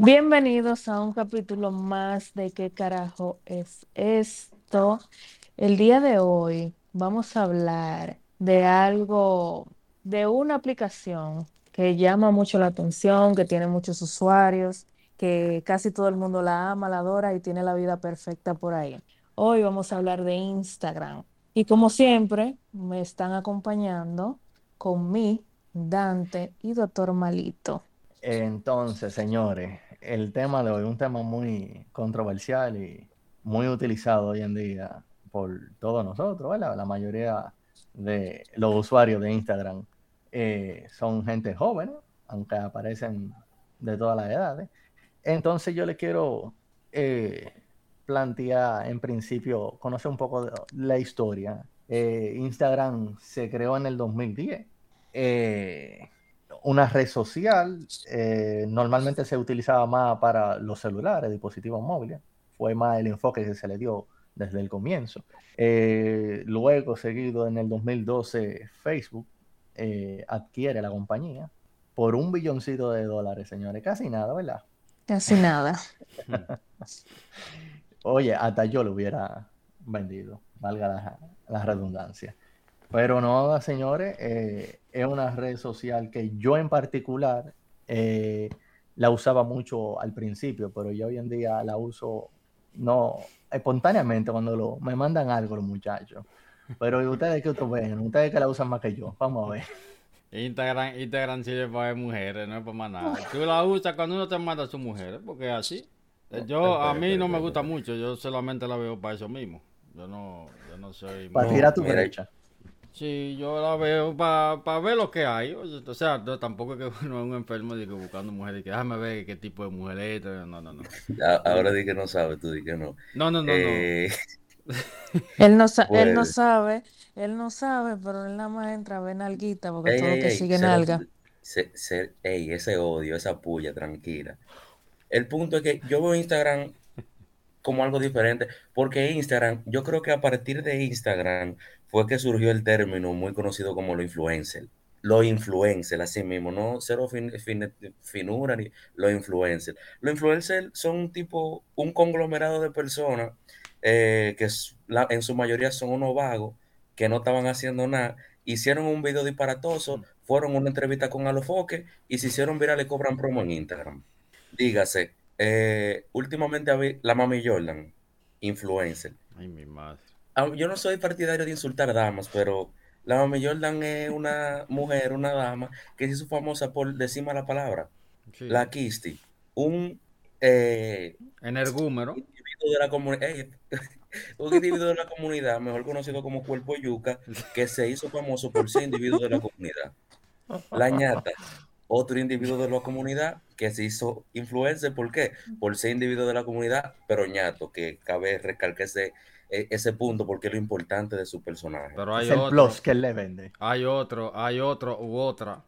Bienvenidos a un capítulo más de ¿Qué carajo es esto? El día de hoy vamos a hablar de algo, de una aplicación que llama mucho la atención, que tiene muchos usuarios, que casi todo el mundo la ama, la adora y tiene la vida perfecta por ahí. Hoy vamos a hablar de Instagram. Y como siempre, me están acompañando con mí, Dante y Doctor Malito. Entonces, señores, el tema de hoy un tema muy controversial y muy utilizado hoy en día por todos nosotros. La mayoría de los usuarios de Instagram eh, son gente joven, aunque aparecen de todas las edades. Entonces yo les quiero eh, plantear en principio, conocer un poco la historia. Eh, Instagram se creó en el 2010 una red social, eh, normalmente se utilizaba más para los celulares, dispositivos móviles, fue más el enfoque que se le dio desde el comienzo. Eh, luego, seguido en el 2012, Facebook eh, adquiere la compañía por un billoncito de dólares, señores, casi nada, ¿verdad? Casi nada. Oye, hasta yo lo hubiera vendido, valga la redundancia. Pero no, señores, eh, es una red social que yo en particular eh, la usaba mucho al principio, pero yo hoy en día la uso no espontáneamente cuando lo, me mandan algo los muchachos. Pero ustedes que ustedes ven, ustedes que la usan más que yo, vamos a ver. Instagram, Instagram sirve para ver mujeres, no es para más nada. Tú la usas cuando uno te manda a su mujer, porque es así. Yo, a mí no me gusta mucho, yo solamente la veo para eso mismo. Yo no, yo no soy... Para tirar tu derecha. Sí, yo la veo para ver lo que hay. O sea, tampoco es que uno es un enfermo de que buscando mujeres y que déjame ver qué tipo de mujer es. No, no, no. Ahora di que no sabe, tú di que no. No, no, no, eh... él, no él no sabe, él no sabe, pero él nada más entra a ver nalguita porque todo lo que sigue nalga. ey, ese odio, esa puya, tranquila. El punto es que yo veo Instagram como algo diferente, porque Instagram, yo creo que a partir de Instagram fue que surgió el término muy conocido como lo influencer. Los influencers, así mismo, no cero finura ni los influencers. Los influencers son un tipo, un conglomerado de personas eh, que en su mayoría son unos vagos que no estaban haciendo nada, hicieron un video disparatoso, fueron a una entrevista con Alofoque y se hicieron viral y cobran promo en Instagram. Dígase, eh, últimamente la mami Jordan, influencer. Ay, mi madre yo no soy partidario de insultar damas, pero la Mami Jordan es una mujer, una dama, que se hizo famosa por decir la palabra. La Kisti. Un eh, energúmero. Individuo de la comunidad. un individuo de la comunidad, mejor conocido como Cuerpo Yuca, que se hizo famoso por ser individuo de la comunidad. La ñata, otro individuo de la comunidad que se hizo influencer, ¿por qué? Por ser individuo de la comunidad, pero ñato, que cabe recalcar ese ese punto porque es lo importante de su personaje. Pero hay es el plus que él le vende. Hay otro, hay otro u otra.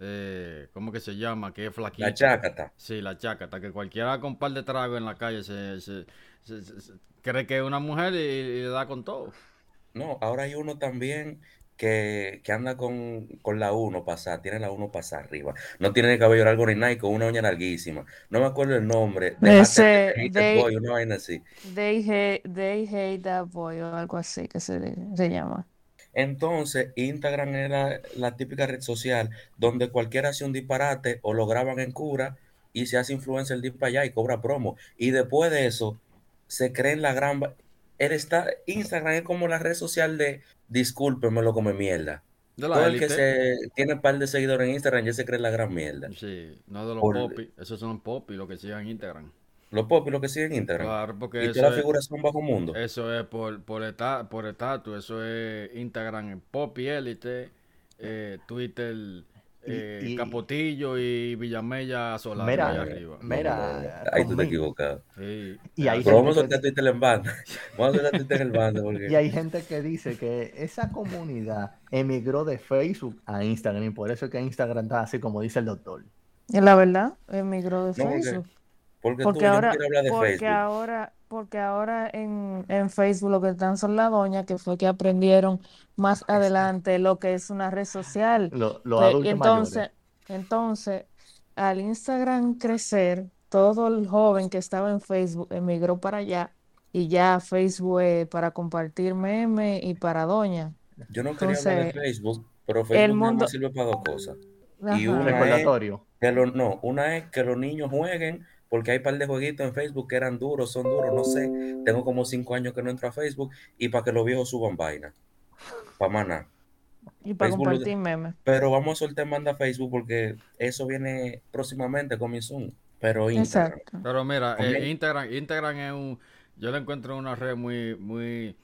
Eh, ¿Cómo que se llama? Que es flaquita. La chácata. Sí, la chácata. Que cualquiera con un par de tragos en la calle se, se, cree que es una mujer y le da con todo. No, ahora hay uno también que, anda con, la 1 pasar, tiene la 1 pasar arriba. No tiene el cabello largo ni nada, con una uña larguísima. No me acuerdo el nombre. De ese, they, boy, una vaina así. They hate, that boy o algo así que se, se llama. Entonces, Instagram era la típica red social donde cualquiera hace un disparate o lo graban en cura y se hace influencer el para allá y cobra promo. Y después de eso, se creen la gran está, Instagram es como la red social de discúlpeme lo come mierda. Todo el que se tiene un par de seguidores en Instagram ya se cree la gran mierda. Sí, no de los popis, esos son popis lo que siguen en Instagram. Los popis lo que siguen en Instagram. Claro, porque y todas las figuras son bajo mundo. Eso es por, por, por estatus, eso es Instagram en popi élite, eh, Twitter eh, Capotillo y Villamella Solano mira, arriba. Mira, ahí tú te equivocas. Sí. Y hay Pero vamos a soltar Twitter en banda. Vamos a soltar Twitter en el banda. Porque... Y hay gente que dice que esa comunidad emigró de Facebook a Instagram y por eso es que Instagram está así como dice el doctor. La verdad, emigró de Facebook. Porque, porque, ahora, de porque ahora, porque ahora en, en, Facebook lo que están son la doña, que fue que aprendieron más adelante lo que es una red social. Lo, lo entonces, entonces, al Instagram crecer, todo el joven que estaba en Facebook emigró para allá y ya Facebook para compartir memes y para doña. Yo no quería hablar de Entonces, Facebook, pero Facebook nada mundo- sirve para dos cosas. Y una es que los, no, una es que los niños jueguen, porque hay un par de jueguitos en Facebook que eran duros, son duros, no sé. Tengo como cinco años que no entro a Facebook y para que los viejos suban vaina. Para maná. Y para Facebook lo- compartir memes. Pero vamos a soltar manda Facebook porque eso viene próximamente con mi Zoom. Pero Instagram. Exacto. Pero mira, eh, Instagram, Instagram es un, yo le encuentro una red muy, muy,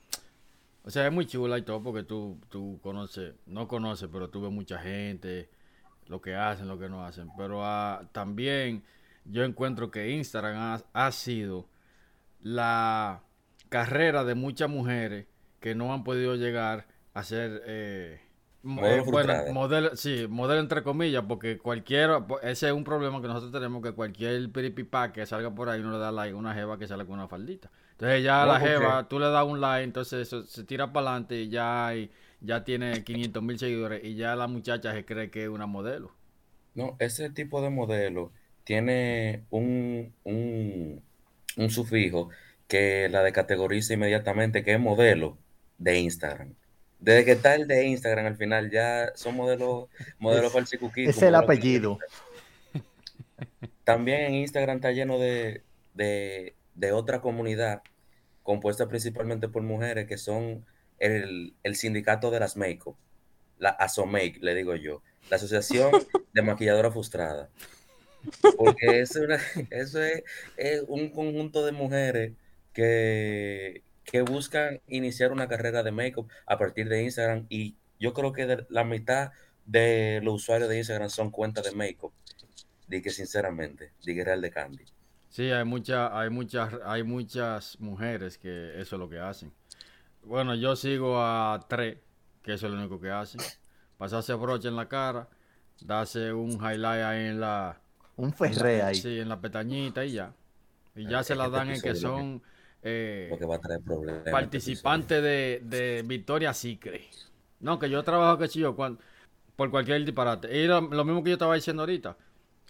o sea, es muy chula y todo porque tú, tú conoces, no conoces, pero tú ves mucha gente, lo que hacen, lo que no hacen. Pero ah, también yo encuentro que Instagram ha, ha sido la carrera de muchas mujeres que no han podido llegar a ser eh, mo- Modelo eh, bueno, modelo, sí, modelo entre comillas, porque cualquiera, po- ese es un problema que nosotros tenemos, que cualquier piripipá que salga por ahí no le da like a una jeva que sale con una faldita. Entonces ya No, la jeva, tú le das un like, entonces eso se tira para adelante y ya, hay- ya tiene 500 mil seguidores y ya la muchacha se cree que es una modelo. No, ese tipo de modelo tiene un, un, un sufijo que la decategoriza inmediatamente, que es modelo de Instagram. Desde que está el de Instagram al final ya son modelos modelos Es- Es el apellido. También en Instagram está lleno de, de, de otra comunidad compuesta principalmente por mujeres que son el, el sindicato de las make la ASOMAKE, le digo yo, la Asociación de Maquilladoras Frustradas. Porque eso es, un conjunto de mujeres que, que buscan iniciar una carrera de make-up a partir de Instagram y yo creo que la mitad de los usuarios de Instagram son cuentas de make-up. Di que sinceramente, di que real de Candy. Sí, hay muchas, hay muchas, hay muchas mujeres que eso es lo que hacen. Bueno, yo sigo a tres, que eso es lo único que hacen. Pasarse broche en la cara, darse un highlight ahí en la, Un ferré ahí. sí, en la pestañita y ya. Y ya se la dan en que son eh, Porque va a traer problemas. este participantes de, de Victoria Secret. No, que yo trabajo, que si yo, cuan- por cualquier disparate. Y lo, lo mismo que yo estaba diciendo ahorita.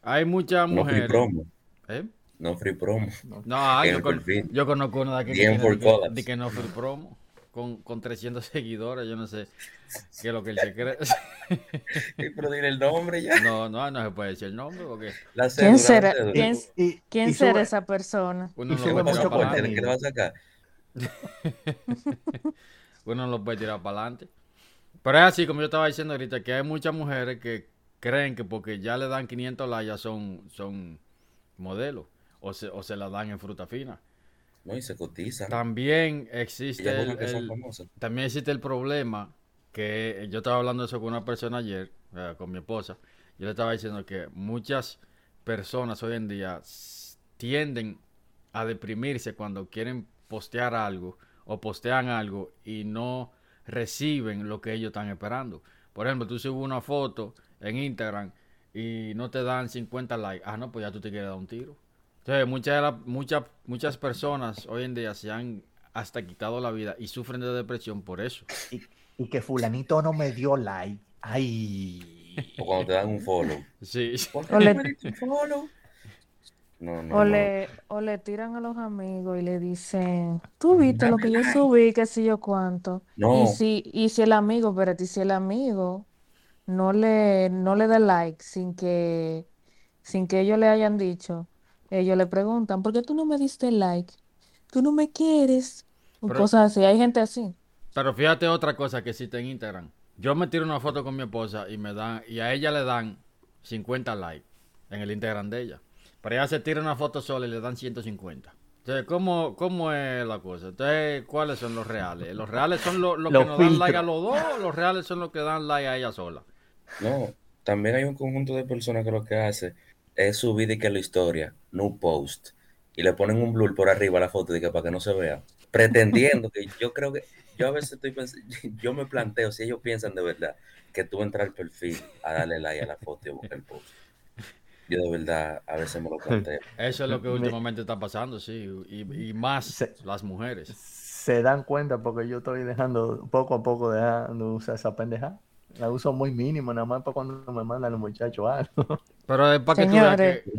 Hay muchas. No mujeres. promo. ¿eh? No free promo. No, ah, yo, con- yo conozco una de que, de de que no free promo. Con, con 300 seguidores, yo no sé qué es lo que él se cree. Pero dile el nombre ya. No, no, no se puede decir el nombre porque La ¿Quién cédula, la será? ¿Quién, Y- quién y será sube- esa persona? uno Y sube lo puede mucho tirar para pasaporte, ¿de qué adelante. te vas a sacar? Uno no lo puede tirar para adelante. Pero es así, como yo estaba diciendo ahorita, que hay muchas mujeres que creen que porque ya le dan 500 likes ya son, son modelos. O se, o se la dan en fruta fina. No, y se cotizan. También existe el, también existe el problema que yo estaba hablando de eso con una persona ayer, eh, con mi esposa. Yo le estaba diciendo que muchas personas hoy en día tienden a deprimirse cuando quieren postear algo o postean algo y no reciben lo que ellos están esperando. Por ejemplo, tú subes una foto en Instagram y no te dan 50 likes. Ah, no, pues ya tú te quieres dar un tiro. Muchas, muchas, muchas personas hoy en día se han hasta quitado la vida y sufren de depresión por eso. Y, y que fulanito no me dio like. Ay. O cuando te dan un follow. Sí. ¿Por qué O le-? No, no, O no. le, o le tiran a los amigos y le dicen, tú viste lo que yo subí, qué sé yo cuánto. No. Y si, y si el amigo, espérate, si el amigo no le, no le da like sin que, sin que ellos le hayan dicho, ellos le preguntan, ¿por qué tú no me diste like? ¿Tú no me quieres? O Pero- cosas así. Hay gente así. Pero fíjate otra cosa que existe en Instagram. Yo me tiro una foto con mi esposa y me dan y a ella le dan 50 likes en el Instagram de ella. Pero ella se tira una foto sola y le dan 150. Entonces, ¿cómo, cómo es la cosa? Entonces, ¿cuáles son los reales? ¿Los reales son los, los que nos dan like a los dos o los reales son los que dan like a ella sola? No, también hay un conjunto de personas que lo que hace es subir y que la historia, no post, y le ponen un blur por arriba a la foto de que para que no se vea, pretendiendo que yo creo que yo a veces estoy pensando, yo me planteo si ellos piensan de verdad que tú entras al perfil a darle like a la foto y a buscar el post. Yo de verdad a veces me lo planteo. Eso es lo que Me- últimamente está pasando, sí. Y, y más Se- las mujeres. Se dan cuenta porque yo estoy dejando, poco a poco dejando de usar esa pendeja. La uso muy mínimo, nada más para cuando me mandan los muchachos algo. Pero es para que tú Señores. que...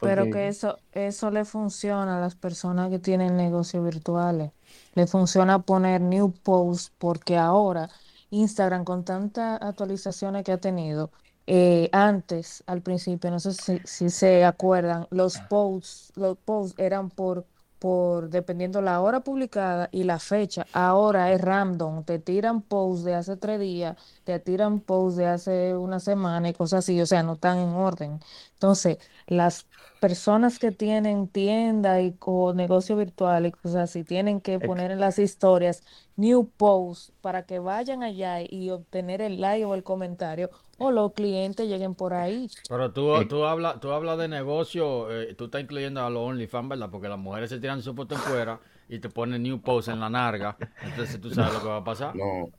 Pero Porque que eso, eso le funciona a las personas que tienen negocios virtuales. Le funciona poner new post porque ahora Instagram con tantas actualizaciones que ha tenido, eh, antes, al principio, no sé si, si se acuerdan, los posts, los posts eran por, por, dependiendo la hora publicada y la fecha. Ahora es random. Te tiran posts de hace tres días, te tiran posts de hace una semana y cosas así. O sea, no están en orden. Entonces, las personas que tienen tienda y o negocio virtual y cosas así tienen que poner en las historias new posts para que vayan allá y obtener el like o el comentario o los clientes lleguen por ahí. Pero tú, tú hablas tú hablas de negocio, eh, tú estás incluyendo a los OnlyFans, ¿verdad? Porque las mujeres se tiran su foto en fuera y te ponen new post en la narga. Entonces tú sabes lo que va a pasar. No,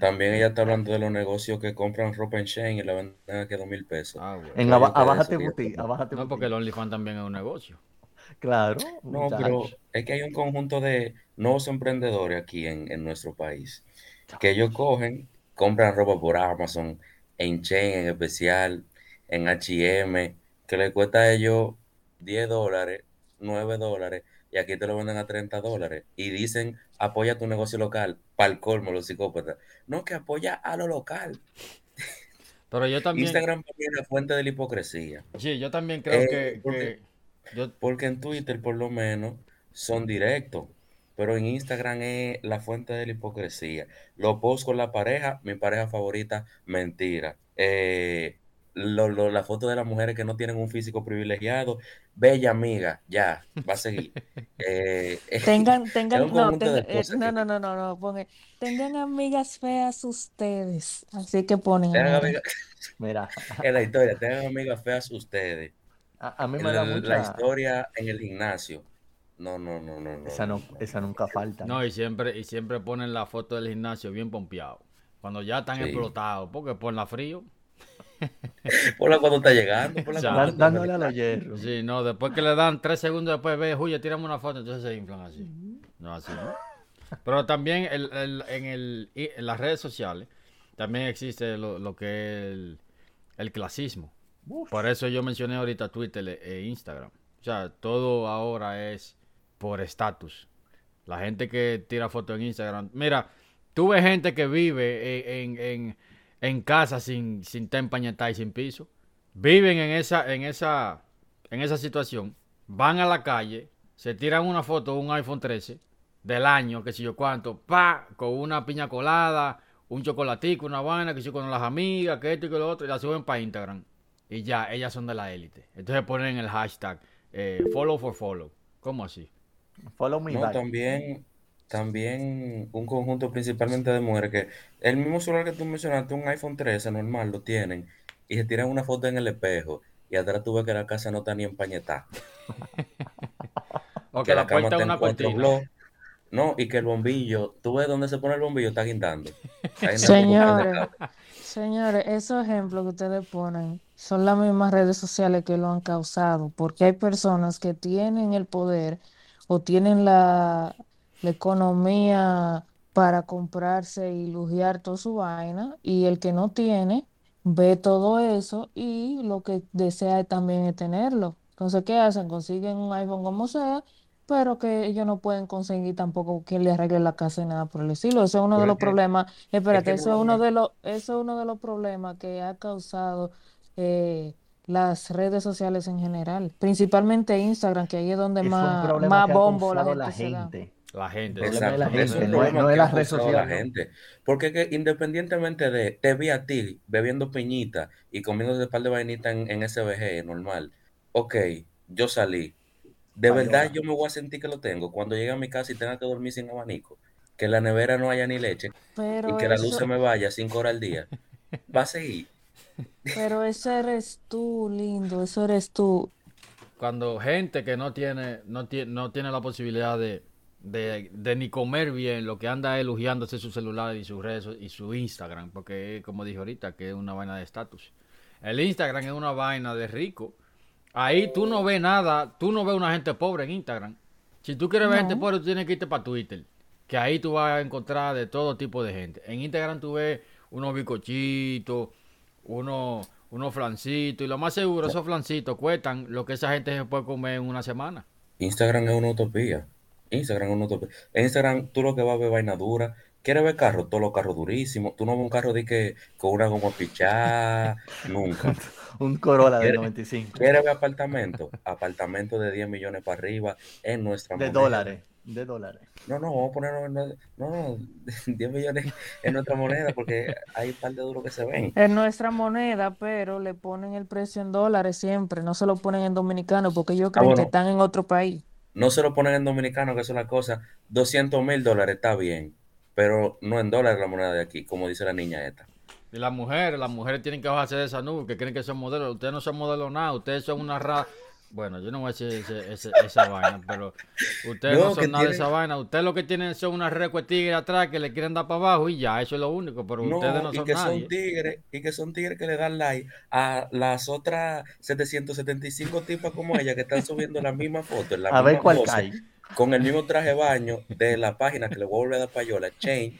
también ella está hablando de los negocios que compran ropa en Shein y la venden aquí a dos mil pesos. Ah, bueno. en ustedes Abájate Boutique. Abájate No, porque el. OnlyFans también es un negocio. Claro, No, pero es que hay un conjunto de nuevos emprendedores aquí en, en nuestro país que ellos cogen, compran ropa por Amazon, en Shein en especial, en H&M, que le cuesta a ellos 10 dólares, 9 dólares, y aquí te lo venden a 30 dólares. Y dicen, apoya tu negocio local, para el colmo, los psicópatas. No, que apoya a lo local. Pero yo también, Instagram es la fuente de la hipocresía. sí, yo también creo Eh, que, porque, que yo, porque en Twitter por lo menos son directos, pero en Instagram es la fuente de la hipocresía. Lo post con la pareja, mi pareja favorita, mentira. Eh, lo- lo- la foto de las mujeres que no tienen un físico privilegiado, bella amiga, ya, va a seguir. Eh, Tengan, tengan, no, tenga- eh, no, no, no, no, no, pongan, tengan amigas feas ustedes. Así que ponen tengan amigas, Mira, en la historia, tengan amigas feas ustedes. a, a mí En me da el- la mucha... historia en el gimnasio. No, no, no, no, no, Esa, no, no, no. esa nunca falta. no, y siempre, y siempre ponen la foto del gimnasio bien pompeado. Cuando ya están Sí. explotados, porque por la frío. Ponla cuando está llegando, ponla Exacto. cuando Dan- está dándole a los hierros. Sí, no, después que le dan tres segundos después, ve, Julia, tiramos una foto, entonces se inflan así. No, así no. Pero también el- el- en, el, y en las redes sociales también existe lo, lo que es el, el clasismo. Uf. Por eso yo mencioné ahorita Twitter e Instagram. O sea, todo ahora es por estatus. La gente que tira fotos en Instagram. Mira, tú ves gente que vive en, en, en- en casa sin, sin estar empañetada y sin piso. Viven en esa, en esa, en esa situación. Van a la calle, se tiran una foto de un iPhone 13 del año, que sé yo cuánto, pa, con una piña colada, un chocolatico, una vaina, que sé yo con las amigas, que esto y que lo otro, y la suben para Instagram. Y ya, ellas son de la élite. Entonces ponen el hashtag eh, follow for follow. ¿Cómo así? Follow me No, back. también, también un conjunto principalmente de mujeres que el mismo celular que tú mencionaste, un iPhone 13 normal, lo tienen y se tiran una foto en el espejo y atrás tú ves que la casa no está ni empañetada, O que que la la cama puerta está es en una cuatro bloques, no, y que el bombillo, tú ves dónde se pone el bombillo, está guindando. Señores, señores, esos ejemplos que ustedes ponen son las mismas redes sociales que lo han causado, porque hay personas que tienen el poder o tienen la, la economía para comprarse y lujear toda su vaina, y el que no tiene ve todo eso y lo que desea también es tenerlo. Entonces, ¿qué hacen? Consiguen un iPhone como sea, pero que ellos no pueden conseguir tampoco quien le arregle la casa y nada por el estilo. Eso es uno de los que, problemas. es Espérate, que eso es no, uno no, de los, eso es uno de los problemas que ha causado eh, las redes sociales en general, principalmente Instagram, que ahí es donde Es más, más bombo la gente se da. La gente, la es gente, un no es, problema no es que la gente. Porque que independientemente de, te vi a ti bebiendo piñita y comiendo un par de vainitas en, en SBG normal, ok, yo salí. De verdad yo me voy a sentir que lo tengo cuando llegue a mi casa y tenga que dormir sin abanico, que en la nevera no haya ni leche y que la luz eso, se me vaya cinco horas al día. Va a seguir. pero ese eres tú, lindo, eso eres tú. cuando gente que no tiene, no tiene, no tiene la posibilidad de, de, de ni comer bien, lo que anda elogiándose su celular y sus redes y su Instagram, porque como dije ahorita, que es una vaina de estatus. El Instagram es una vaina de rico. Ahí tú no ves nada, tú no ves una gente pobre en Instagram. Si tú quieres ver gente pobre, tú tienes que irte para Twitter, que ahí tú vas a encontrar de todo tipo de gente. En Instagram tú ves unos bicochitos, unos, unos flancitos. Y lo más seguro, esos flancitos cuestan lo que esa gente se puede comer en una semana. Instagram es una utopía. Instagram es una utopía. En Instagram tú lo que vas a ver vaina dura. ¿Quieres ver carros? Todos los carros durísimos. Tú no ves un carro de que con una goma pichada. Nunca. Un Corolla de ¿Quieres- 95. ¿Quieres ver apartamento? Apartamento de 10 millones para arriba en nuestra De moneda. dólares. De dólares. No, no, vamos a ponerlo en... No, no, 10 millones en nuestra moneda porque hay un par de duros que se ven. Es nuestra moneda, pero le ponen el precio en dólares siempre, no se lo ponen en dominicano porque ellos creen que bueno. están en otro país. No se lo ponen en dominicano, que es la cosa. 200 mil dólares está bien, pero no en dólares la moneda de aquí, como dice la niña esta. Y las mujeres, las mujeres tienen que bajarse de esa nube, que creen que son modelos. Ustedes no son modelos nada, ustedes son una raza. Bueno, yo no voy a decir ese- ese- esa vaina, pero ustedes no, No, son nada de esa vaina. Ustedes lo que tienen son unas recue tigres atrás que le quieren dar para abajo y ya, eso es lo único. Pero No, ustedes no y son que nadie. son tigres, y que son tigres que le dan like a las otras 775 tipas como ella que están subiendo la misma foto, en la A ver misma cuál pose, cae. con el mismo traje de baño de la página que le voy a volver a dar payola, Chain,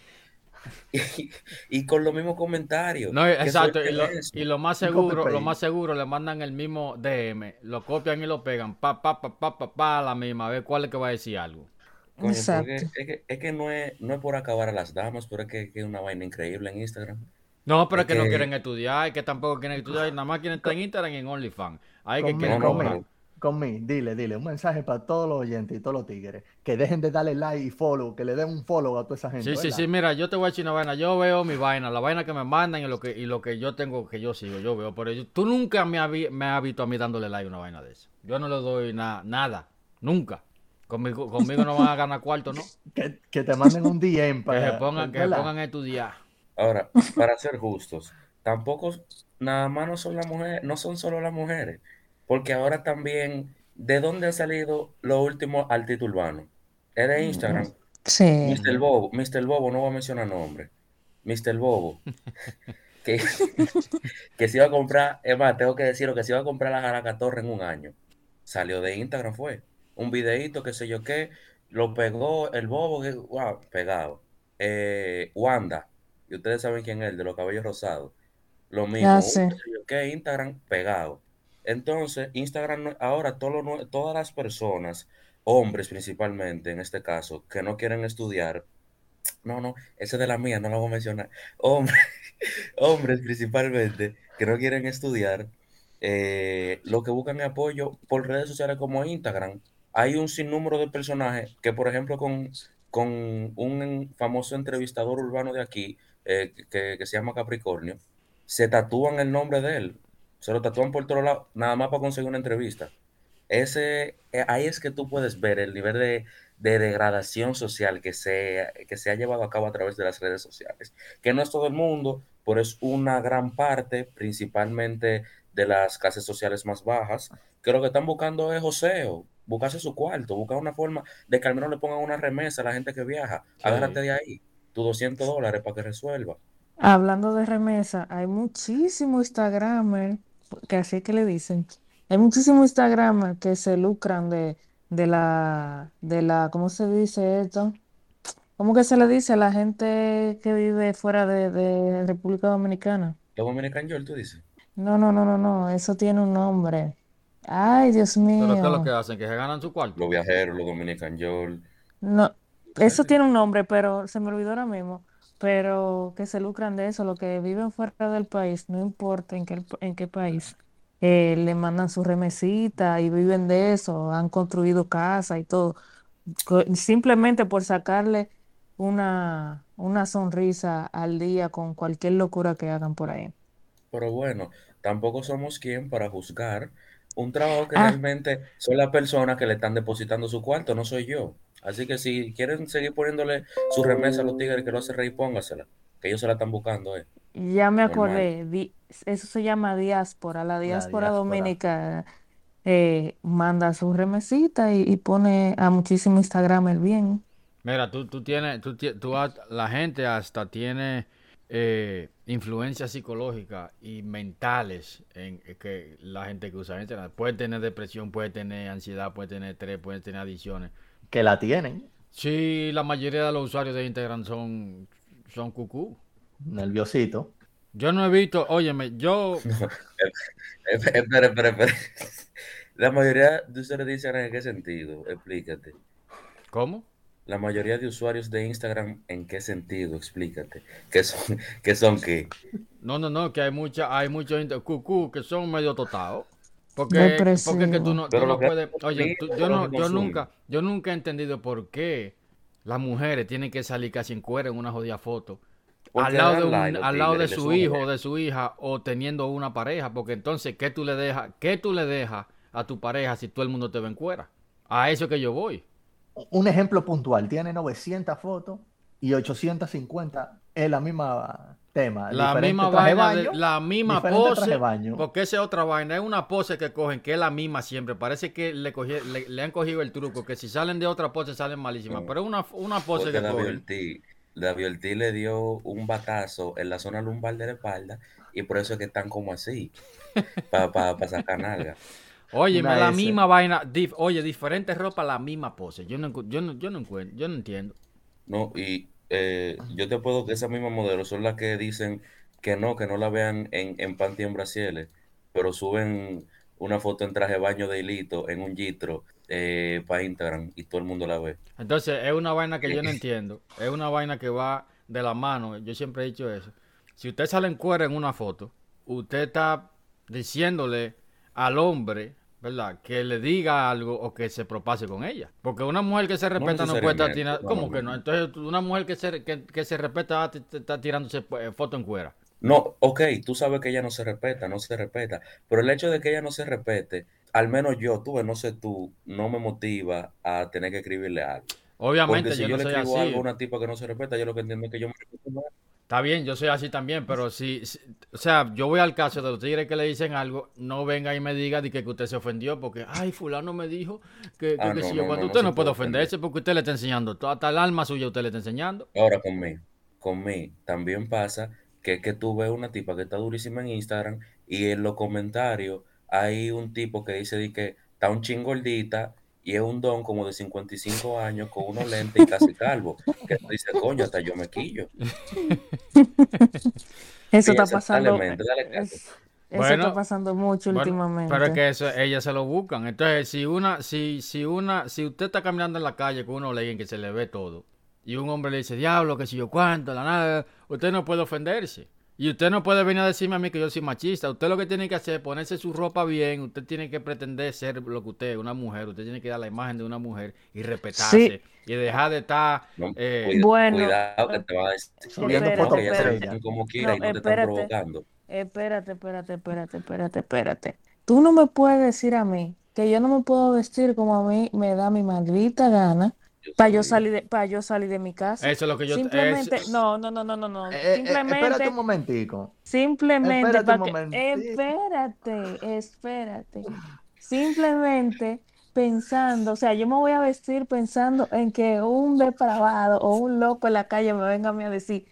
y, y con los mismos comentarios. No, ¿Qué exacto, y lo, y más seguro, lo más seguro le mandan el mismo DM, lo copian y lo pegan, pa, pa, pa, pa, pa, pa, la misma, a ver cuál es que va a decir algo. Coño, Exacto. es que, es que no, es, no es por acabar a las damas, pero es que, que es una vaina increíble en Instagram. No, pero Es es que no quieren estudiar, es que tampoco quieren estudiar, y nada más quieren estar en Instagram y en OnlyFans. Ahí que quieren no, cobrar. Conmigo, dile, dile, un mensaje para todos los oyentes y todos los tigres. Que dejen de darle like y follow, que le den un follow a toda esa gente. Sí, sí, ¿verdad? sí, mira, yo te voy a decir una vaina, yo veo mi vaina, la vaina que me mandan y lo que, y lo que yo tengo, que yo sigo, yo veo, pero yo- tú nunca me me has visto a mí dándole like a una vaina de eso. Yo no le doy na- nada, nunca. Conmigo, conmigo no van a ganar cuarto, ¿no? Que, que te manden un DM Que para. se pongan, que se pongan a estudiar. Ahora, para ser justos, tampoco nada más no son las mujeres, no son solo las mujeres, porque ahora también, ¿de dónde ha salido lo último artista urbano? Es de Instagram. Sí. Mr. Bobo, Mr. Bobo, no voy a mencionar nombre. Mr. Bobo. Que, que se iba a comprar, es más, tengo que decirlo, que se iba a comprar la Jaraca Torre en un año. Salió de Instagram, fue. Un videíto, qué sé yo qué, lo pegó el Bobo, que, wow, pegado. Eh, Wanda, y ustedes saben quién es, de los cabellos rosados. Lo mismo, Ah, qué sé yo qué, Instagram pegado. Entonces, Instagram, ahora todo lo todas las personas, hombres principalmente en este caso, que no quieren estudiar, no, no, esa es de la mía, no la voy a mencionar. Hombres, hombres principalmente que no quieren estudiar, eh, lo que buscan es apoyo por redes sociales como Instagram. Hay un sinnúmero de personajes que, por ejemplo, con, con un famoso entrevistador urbano de aquí, eh, que, que se llama Capricornio, se tatúan el nombre de él. Se lo tatúan por todos lados, nada más para conseguir una entrevista. Ese, eh, ahí es que tú puedes ver el nivel de, de degradación social que se, que se ha llevado a cabo a través de las redes sociales. Que no es todo el mundo, pero es una gran parte, principalmente de las clases sociales más bajas, que lo que están buscando es joseo, buscarse su cuarto, buscar una forma de que al menos le pongan una remesa a la gente que viaja. Sí. Agárrate de ahí, tus 200 dólares para que resuelva. Hablando de remesa, hay muchísimos Instagramers, que así es que le dicen, hay muchísimos Instagramers que se lucran de, de la, de la, ¿cómo se dice esto? ¿Cómo que se le dice a la gente que vive fuera de, de República Dominicana? Los Dominican York, tú dices. No, no, no, no, no, eso tiene un nombre. Ay, Dios Pero ¿qué es lo mío. que hacen? Que se ganan su cuarto. Los viajeros, los Dominican York. No, eso tiene un nombre, pero se me olvidó ahora mismo. Pero que se lucran de eso, los que viven fuera del país, no importa en qué, en qué país, eh, le mandan su remesita y viven de eso, han construido casa y todo, simplemente por sacarle una, una sonrisa al día con cualquier locura que hagan por ahí. Pero bueno, tampoco somos quien para juzgar un trabajo que Ah. realmente son las personas que le están depositando su cuarto, no soy yo. Así que si quieren seguir poniéndole su remesa a los tigres que lo hacen reír, póngasela, que ellos se la están buscando, eh. Ya me acordé, di- eso se llama diáspora. La diáspora diáspora. dominicana eh, manda su remesita y, y pone a muchísimo Instagram el bien. Mira, tú, tú tienes, tú, tú has- la gente hasta tiene eh, influencias psicológicas y mentales en eh, que la gente que usa internet puede tener depresión, puede tener ansiedad, puede tener estrés, puede tener adicciones. Que la tienen. Sí, la mayoría de los usuarios de Instagram son, son cucú. Nerviosito. Yo no he visto, óyeme, yo... espera, espera, espera. La mayoría de usuarios de Instagram, ¿en qué sentido? Explícate. ¿Cómo? La mayoría de usuarios de Instagram, ¿en qué sentido? Explícate. ¿Qué son, qué? Son qué? No, no, no, que hay mucha, hay muchos cucú que son medio totados. Porque, porque que tú no, tú no puedes. Oye, tú, yo, no, yo nunca, yo nunca he entendido por qué las mujeres tienen que salir casi en cuero en una jodida foto. al lado, de, un, al lado de su hijo o de su hija o teniendo una pareja, porque entonces, ¿qué tú le dejas? ¿Qué tú le dejas a tu pareja si todo el mundo te ve en cuera? A eso que yo voy un ejemplo puntual, tiene 900 fotos y 850 es la misma tema. La misma vaina, la misma pose. Porque esa es otra vaina, es una pose que cogen, que es la misma siempre. Parece que le, le, han cogido el truco, que si salen de otra pose salen malísimas. pero es una, una pose que cogen. David Ortiz le dio un batazo en la zona lumbar de la espalda y por eso es que están como así, para sacar nalga. Oye, la misma vaina, oye, diferente ropa, la misma pose. Yo no, yo no, yo no encuentro, yo no entiendo. No, y eh, yo te puedo que esa misma modelo son las que dicen que no, que no la vean en, en panty en brasieles, pero suben una foto en traje de baño de hilito en un gitro eh, para Instagram y todo el mundo la ve. Entonces, es una vaina que yo no entiendo. Es una vaina que va de la mano. Yo siempre he dicho eso. Si usted sale en cuero en una foto, usted está diciéndole al hombre ¿verdad? Que le diga algo o que se propase con ella. Porque una mujer que se respeta no, puede estar tirando... ¿Cómo que no? Entonces, una mujer que se, que, se respeta está tirándose eh, foto en cuera. No, ok, tú sabes que ella no se respeta, no se respeta. Pero el hecho de que ella no se respete, al menos yo, tú, no sé tú, no me motiva a tener que escribirle algo. Obviamente, si yo, le escribo algo a una tipa que no se respeta, yo lo que entiendo es que yo me respeto Está bien, yo soy así también, pero si, o sea, yo voy al caso de los tigres que le dicen algo, no venga y me diga de que, usted se ofendió porque, ay, fulano me dijo que, ah, si yo, cuando usted no, puede ofenderse porque usted le está enseñando, hasta el alma suya usted le está enseñando. Ahora conmigo, conmigo también pasa que es que tú ves una tipa que está durísima en Instagram y en los comentarios hay un tipo que dice de que está un chingordita y es un don como de 55 años con unos lentes y casi calvo. Que dice, coño, hasta yo me quillo. Eso está pasando. eso está pasando mucho últimamente. Pero es que eso, ellas se lo buscan. Entonces, si una, si, si una, si usted está caminando en la calle con uno en que se le ve todo, y un hombre le dice, diablo, que si yo cuánto, la nada, usted no puede ofenderse. Y usted no puede venir a decirme a mí que yo soy machista. Usted lo que tiene que hacer es ponerse su ropa bien. Usted tiene que pretender ser lo que usted es, una mujer. Usted tiene que dar la imagen de una mujer y respetarse. Y dejar de estar. eh, bueno, cuidado que te va a fotos como quiera y no te están provocando. Espérate, espérate, espérate, espérate, espérate. Tú no me puedes decir a mí que yo no me puedo vestir como a mí me da mi maldita gana para yo salir de, para yo salir de mi casa. Eso es lo que yo simplemente no, no, no, no, no, no. Eh, eh, simplemente espérate un momentico. Simplemente espérate, espérate. Simplemente pensando, o sea, yo me voy a vestir pensando en que un depravado o un loco en la calle me venga a mí a decir,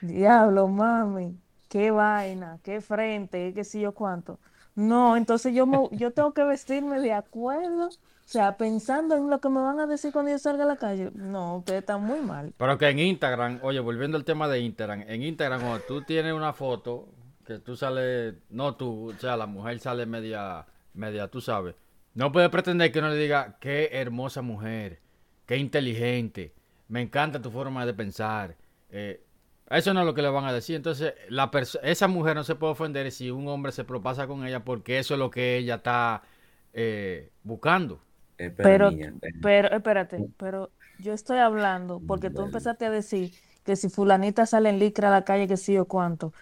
"Diablo, mami, qué vaina, qué frente, qué sé yo cuánto." No, entonces yo me, yo tengo que vestirme de acuerdo sea, pensando en lo que me van a decir cuando yo salga a la calle, no, ustedes están muy mal. Pero que en Instagram, oye, volviendo al tema de Instagram, en Instagram cuando tú tienes una foto que tú sales, no tú, o sea, la mujer sale media, media, tú sabes, no puedes pretender que uno le diga, qué hermosa mujer, qué inteligente, me encanta tu forma de pensar. Eh, eso no es lo que le van a decir. Entonces, la esa mujer no se puede ofender si un hombre se propasa con ella porque eso es lo que ella está eh, buscando pero, pero, espérate, pero yo estoy hablando porque tú empezaste a decir que si fulanita sale en licra a la calle, que sí o cuánto.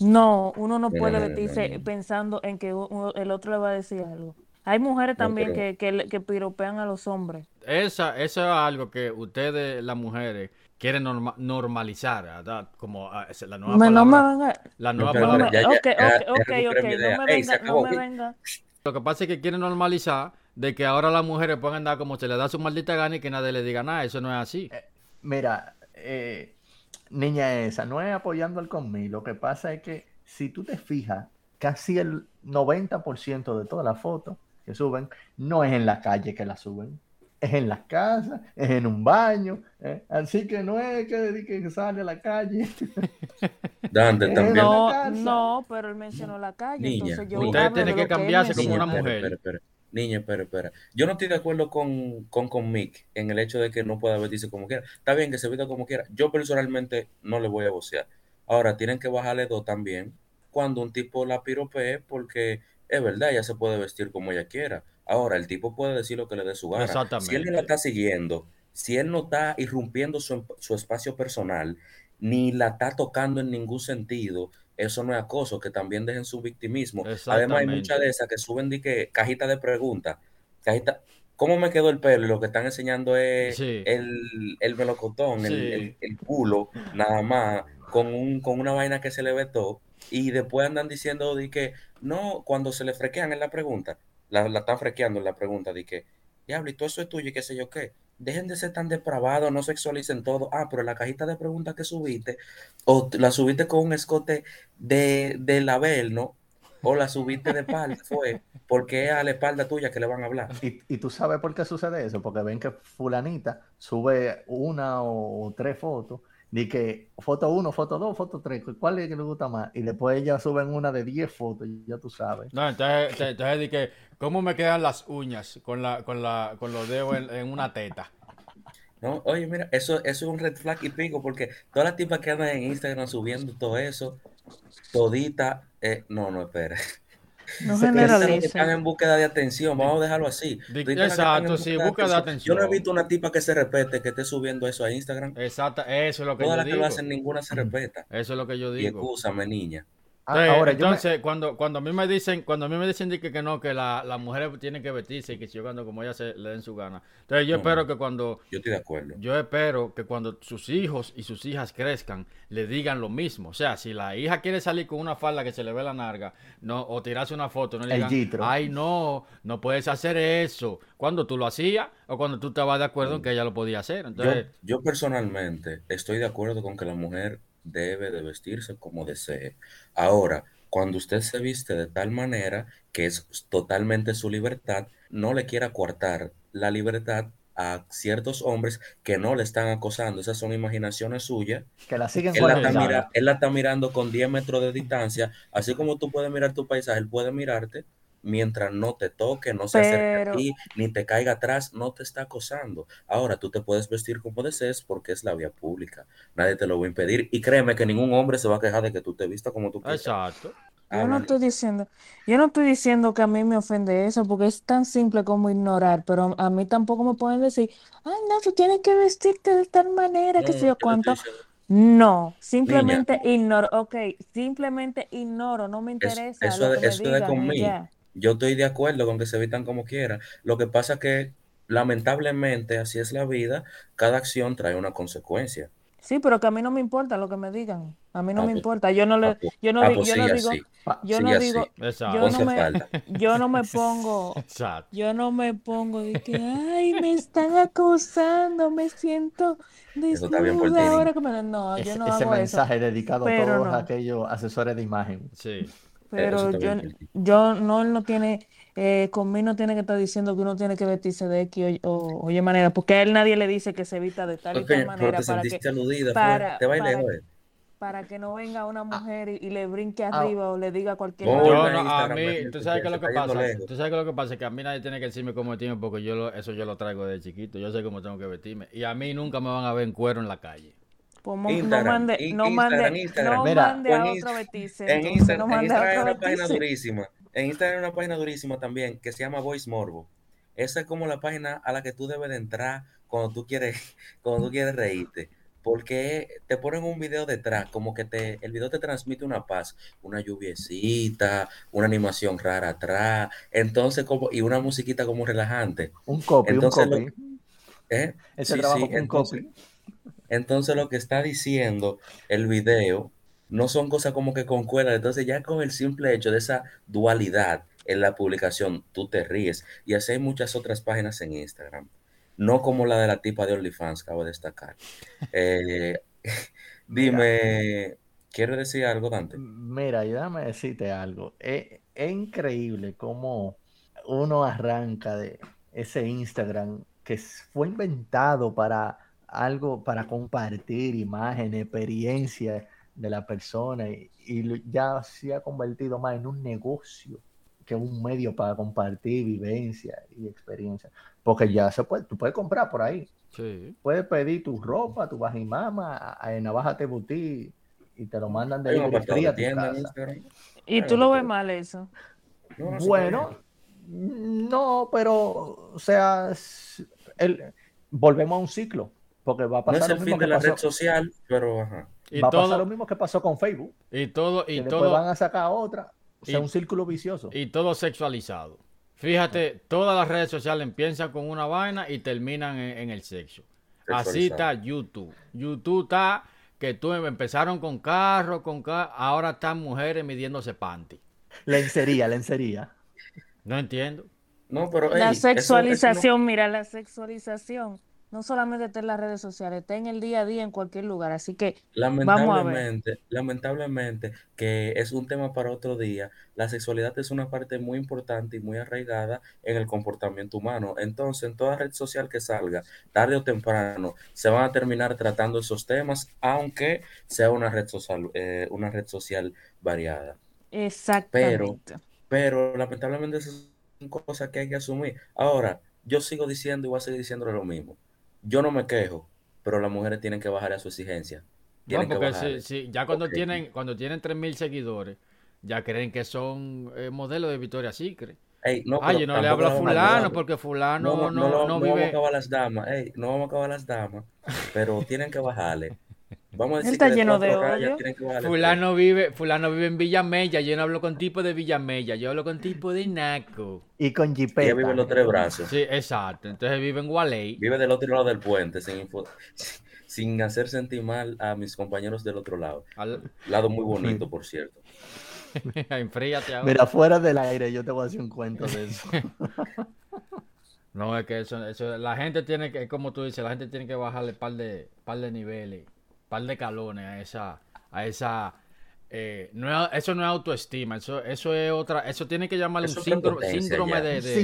No, uno no puede vestirse pensando en que el otro le va a decir algo. Hay mujeres también que, que, piropean a los hombres. Esa, eso es algo que ustedes, las mujeres, quieren normalizar, ¿verdad? Como ah, la nueva palabra. No me La nueva palabra. ok, ok, ok, no me venga, no me venga. Lo que pasa es que quieren normalizar de que ahora las mujeres pueden andar como se les da su maldita gana y que nadie le diga nada. Eso no es así. Eh, mira, eh, niña esa, no es apoyando al conmigo. Lo que pasa es que si tú te fijas, casi el 90% de todas las fotos que suben no es en la calle que la suben. es en las casas, es en un baño. ¿eh? Así que no es que, que sale a la calle. Dante también. no. No, pero él mencionó la calle. Niña, entonces yo. Usted tiene que cambiarse como una mujer. Niña, espera, espera. Yo no estoy de acuerdo con, con, con Mick en el hecho de que no pueda vestirse como quiera. Está bien que se vista como quiera. Yo personalmente no le voy a vocear. Ahora, tienen que bajarle dos también cuando un tipo la piropee porque es verdad, ella se puede vestir como ella quiera. Ahora, el tipo puede decir lo que le dé su gana. Si él no la está siguiendo, si él no está irrumpiendo su, su espacio personal, ni la está tocando en ningún sentido, eso no es acoso, que también dejen su victimismo. Además, hay muchas de esas que suben de que cajita de preguntas, cajita, ¿cómo me quedó el pelo? Lo que están enseñando es Sí. el, el melocotón, el, el- el culo, nada más, con, un, con una vaina que se le ve todo. Y después andan diciendo de que, no, cuando se le frequean en la pregunta, la, la están frequeando en la pregunta, de que, diablo, y todo eso es tuyo y qué sé yo qué. Dejen de ser tan depravados, no sexualicen todo. Ah, pero la cajita de preguntas que subiste, o la subiste con un escote de, de label, ¿no? O la subiste de espalda, fue porque es a la espalda tuya que le van a hablar. Y, y tú sabes por qué sucede eso, porque ven que fulanita sube una o tres fotos, de que foto uno, foto dos, foto tres, ¿cuál es el que le gusta más? Y después ellas suben una de 10 fotos, ya tú sabes. No, entonces, entonces di que, ¿cómo me quedan las uñas con la, con la, con los dedos en, en una teta? ¿no? Oye, mira, eso, eso es un red flag y pico, porque todas las tipas que andan en Instagram subiendo todo eso, todita, eh, no, no, espera. No que están en búsqueda de atención, vamos a dejarlo así. Exacto, sí, búsqueda de Yo no he atención. visto una tipa que se respete, que esté subiendo eso a Instagram. Exacto, eso es lo que Todas yo las que digo. lo hacen, ninguna se respeta. Eso es lo que yo Y digo. excúsame, Ah, Entonces, yo me- cuando, cuando a mí me dicen, cuando a mí me dicen que, que no, que la- las mujeres tienen que vestirse y que si yo cuando como ellas se le den su gana. Entonces yo No, espero no. que cuando, Yo estoy de acuerdo. yo espero que cuando sus hijos y sus hijas crezcan, le digan lo mismo. O sea, si la hija quiere salir con una falda que se le ve la narga, no, o tirarse una foto, no le El digan, ay no, no puedes hacer eso. Cuando tú lo hacías o cuando tú estabas de acuerdo en que ella lo podía hacer. Yo, Entonces, yo personalmente estoy de acuerdo con que la mujer debe de vestirse como desee. Ahora, cuando usted se viste de tal manera que es totalmente su libertad, no le quiera coartar la libertad a ciertos hombres que no le están acosando. Esas son imaginaciones suyas. que la siguen Él la, está mira- él la está mirando con 10 metros de distancia. Así como tú puedes mirar tu paisaje, él puede mirarte mientras no te toque, no se acerque a ti, ni te caiga atrás, no te está acosando. Ahora tú te puedes vestir como desees porque es la vía pública. Nadie te lo va a impedir. Y créeme que ningún hombre se va a quejar de que tú te vistas como tú quieras. exacto. Yo no estoy diciendo, yo no estoy diciendo que a mí me ofende eso, porque es tan simple como ignorar, pero a mí tampoco me pueden decir, ay, no, tú tienes que vestirte de tal manera, No, que sé yo cuánto. No, simplemente ignoro, ok, simplemente ignoro, no me Es- interesa eso lo que me eso digan y conmigo. ya. Yo estoy de acuerdo con que se vistan como quiera. Lo que pasa que lamentablemente así es la vida. Cada acción trae una consecuencia. Sí, pero que a mí no me importa lo que me digan, a mí no Ah, me pues- importa, yo no Ah, le, pues- yo no, ah, pues yo no digo, así. yo no digo, yo no me, yo no me pongo, Exacto. Yo no me pongo de que, ay, me están acosando, me siento desnuda ahora que me... No, yo Ese, no ese hago eso. mensaje dedicado a todos no. aquellos asesores de imagen. Sí. Eso Pero yo, yo no, él no tiene, eh, conmigo no tiene que estar diciendo que uno tiene que vestirse de X o, o oye manera, porque a él nadie le dice que se vista de tal y Ok, tal manera te para que, aludida, para- Te bailé, para- para que no venga una mujer y, y le brinque Ah. arriba o le diga cualquier Oh, Yo no, a mí, tú sabes qué es lo que pasa, lejos. tú sabes qué es lo que pasa, que a mí nadie tiene que decirme cómo vestirme porque yo lo- eso yo lo traigo desde chiquito, yo sé cómo tengo que vestirme y a mí nunca me van a ver en cuero en la calle. Pues mo- no Instagram, mande, in- no mande, Instagram, Instagram. no Mira, mande a en otro vestirse, En Instagram, no en mande a Instagram hay una página durísima. En Instagram hay una página durísima también que se llama Voice Morbo. Esa es como la página a la que tú debes de entrar cuando tú quieres, cuando tú quieres reírte. Porque te ponen un video detrás, como que te, el video te transmite una paz, una lluviecita, una animación rara atrás, entonces como, y una musiquita como relajante. Un copy, Entonces, un lo- copy. ¿eh? Ese Sí, trabajo sí, un entonces- copy. Entonces lo que está diciendo el video no son cosas como que concuerdan. Entonces ya con el simple hecho de esa dualidad en la publicación, tú te ríes. Y así hay muchas otras páginas en Instagram. No como la de la tipa de OnlyFans, acabo de destacar. Eh, dime, ¿quieres decir algo, Dante? Mira, y déjame decirte algo. Es, es increíble cómo uno arranca de ese Instagram que fue inventado para algo, para compartir imágenes, experiencias de la persona y, y ya se ha convertido más en un negocio que un medio para compartir vivencias y experiencias. Porque ya se puede, tú puedes comprar por ahí. Sí. Puedes pedir tu ropa, tu bajimama, en Navaja Tebutí y te lo mandan de Hay un libre apartado fría de a tu tienda en casa. Instagram. Y tú lo ves mal eso. Bueno, no, pero, o sea, el, volvemos a un ciclo, porque va a puede. No pasar es lo el mismo fin de que la pasó, red social, pero ajá. Y va a pasar todo, lo mismo que pasó con Facebook, y todo, que y después todo, van a sacar otra, o sea, y- un círculo vicioso. y todo sexualizado. Fíjate, todas las redes sociales empiezan con una vaina y terminan en, en el sexo. Así está YouTube. YouTube está que tú empezaron con carro, con carro, ahora están mujeres midiéndose panty. Lencería, lencería. No entiendo. No, pero La eso- eso no- sexualización, mira, la sexualización no solamente está en las redes sociales, está en el día a día en cualquier lugar. Así que Vamos a ver. Lamentablemente, lamentablemente, que es un tema para otro día, la sexualidad es una parte muy importante y muy arraigada en el comportamiento humano. Entonces, en toda red social que salga, tarde o temprano, se van a terminar tratando esos temas, aunque sea una red social, eh, una red social variada. exactamente. Pero lamentablemente esas son cosas que hay que asumir. Ahora, yo sigo diciendo y voy a seguir diciéndole lo mismo. Yo no me quejo, pero las mujeres tienen que bajar a su exigencia. No, Tienen que porque si, si- ya cuando tienen, cuando tienen 3.000 seguidores, ya creen que son eh, modelos de Victoria Secret. Ey, no, Ay, yo no le hablo a vamos fulano porque fulano no, no, no, no, no, no vamos a vive. acabar las damas, ey, no vamos a acabar las damas, pero tienen que bajarle. Vamos a Él decir está que lleno de odio. bajarle Fulano vive, fulano vive en Villamella, yo no hablo con tipo de Villamella, yo hablo con tipo de Naco. Y con tres. Ella vive en los jipeta. tres brazos. Sí, exacto. Entonces vive en Gualey. Vive del otro lado del puente, sin, info- sin hacer sentir mal a mis compañeros del otro lado. Al- Lado muy bonito, por cierto. Enfríate ahora. Mira, fuera del aire, yo te voy a hacer un cuento de eso. No, es que eso, eso, la gente tiene que, como tú dices, la gente tiene que bajarle par de, par de niveles, par de calones a esa, a esa, eh, no es- eso no es autoestima, eso, eso es otra, eso tiene que llamarle Eso un es síndrome, de, de-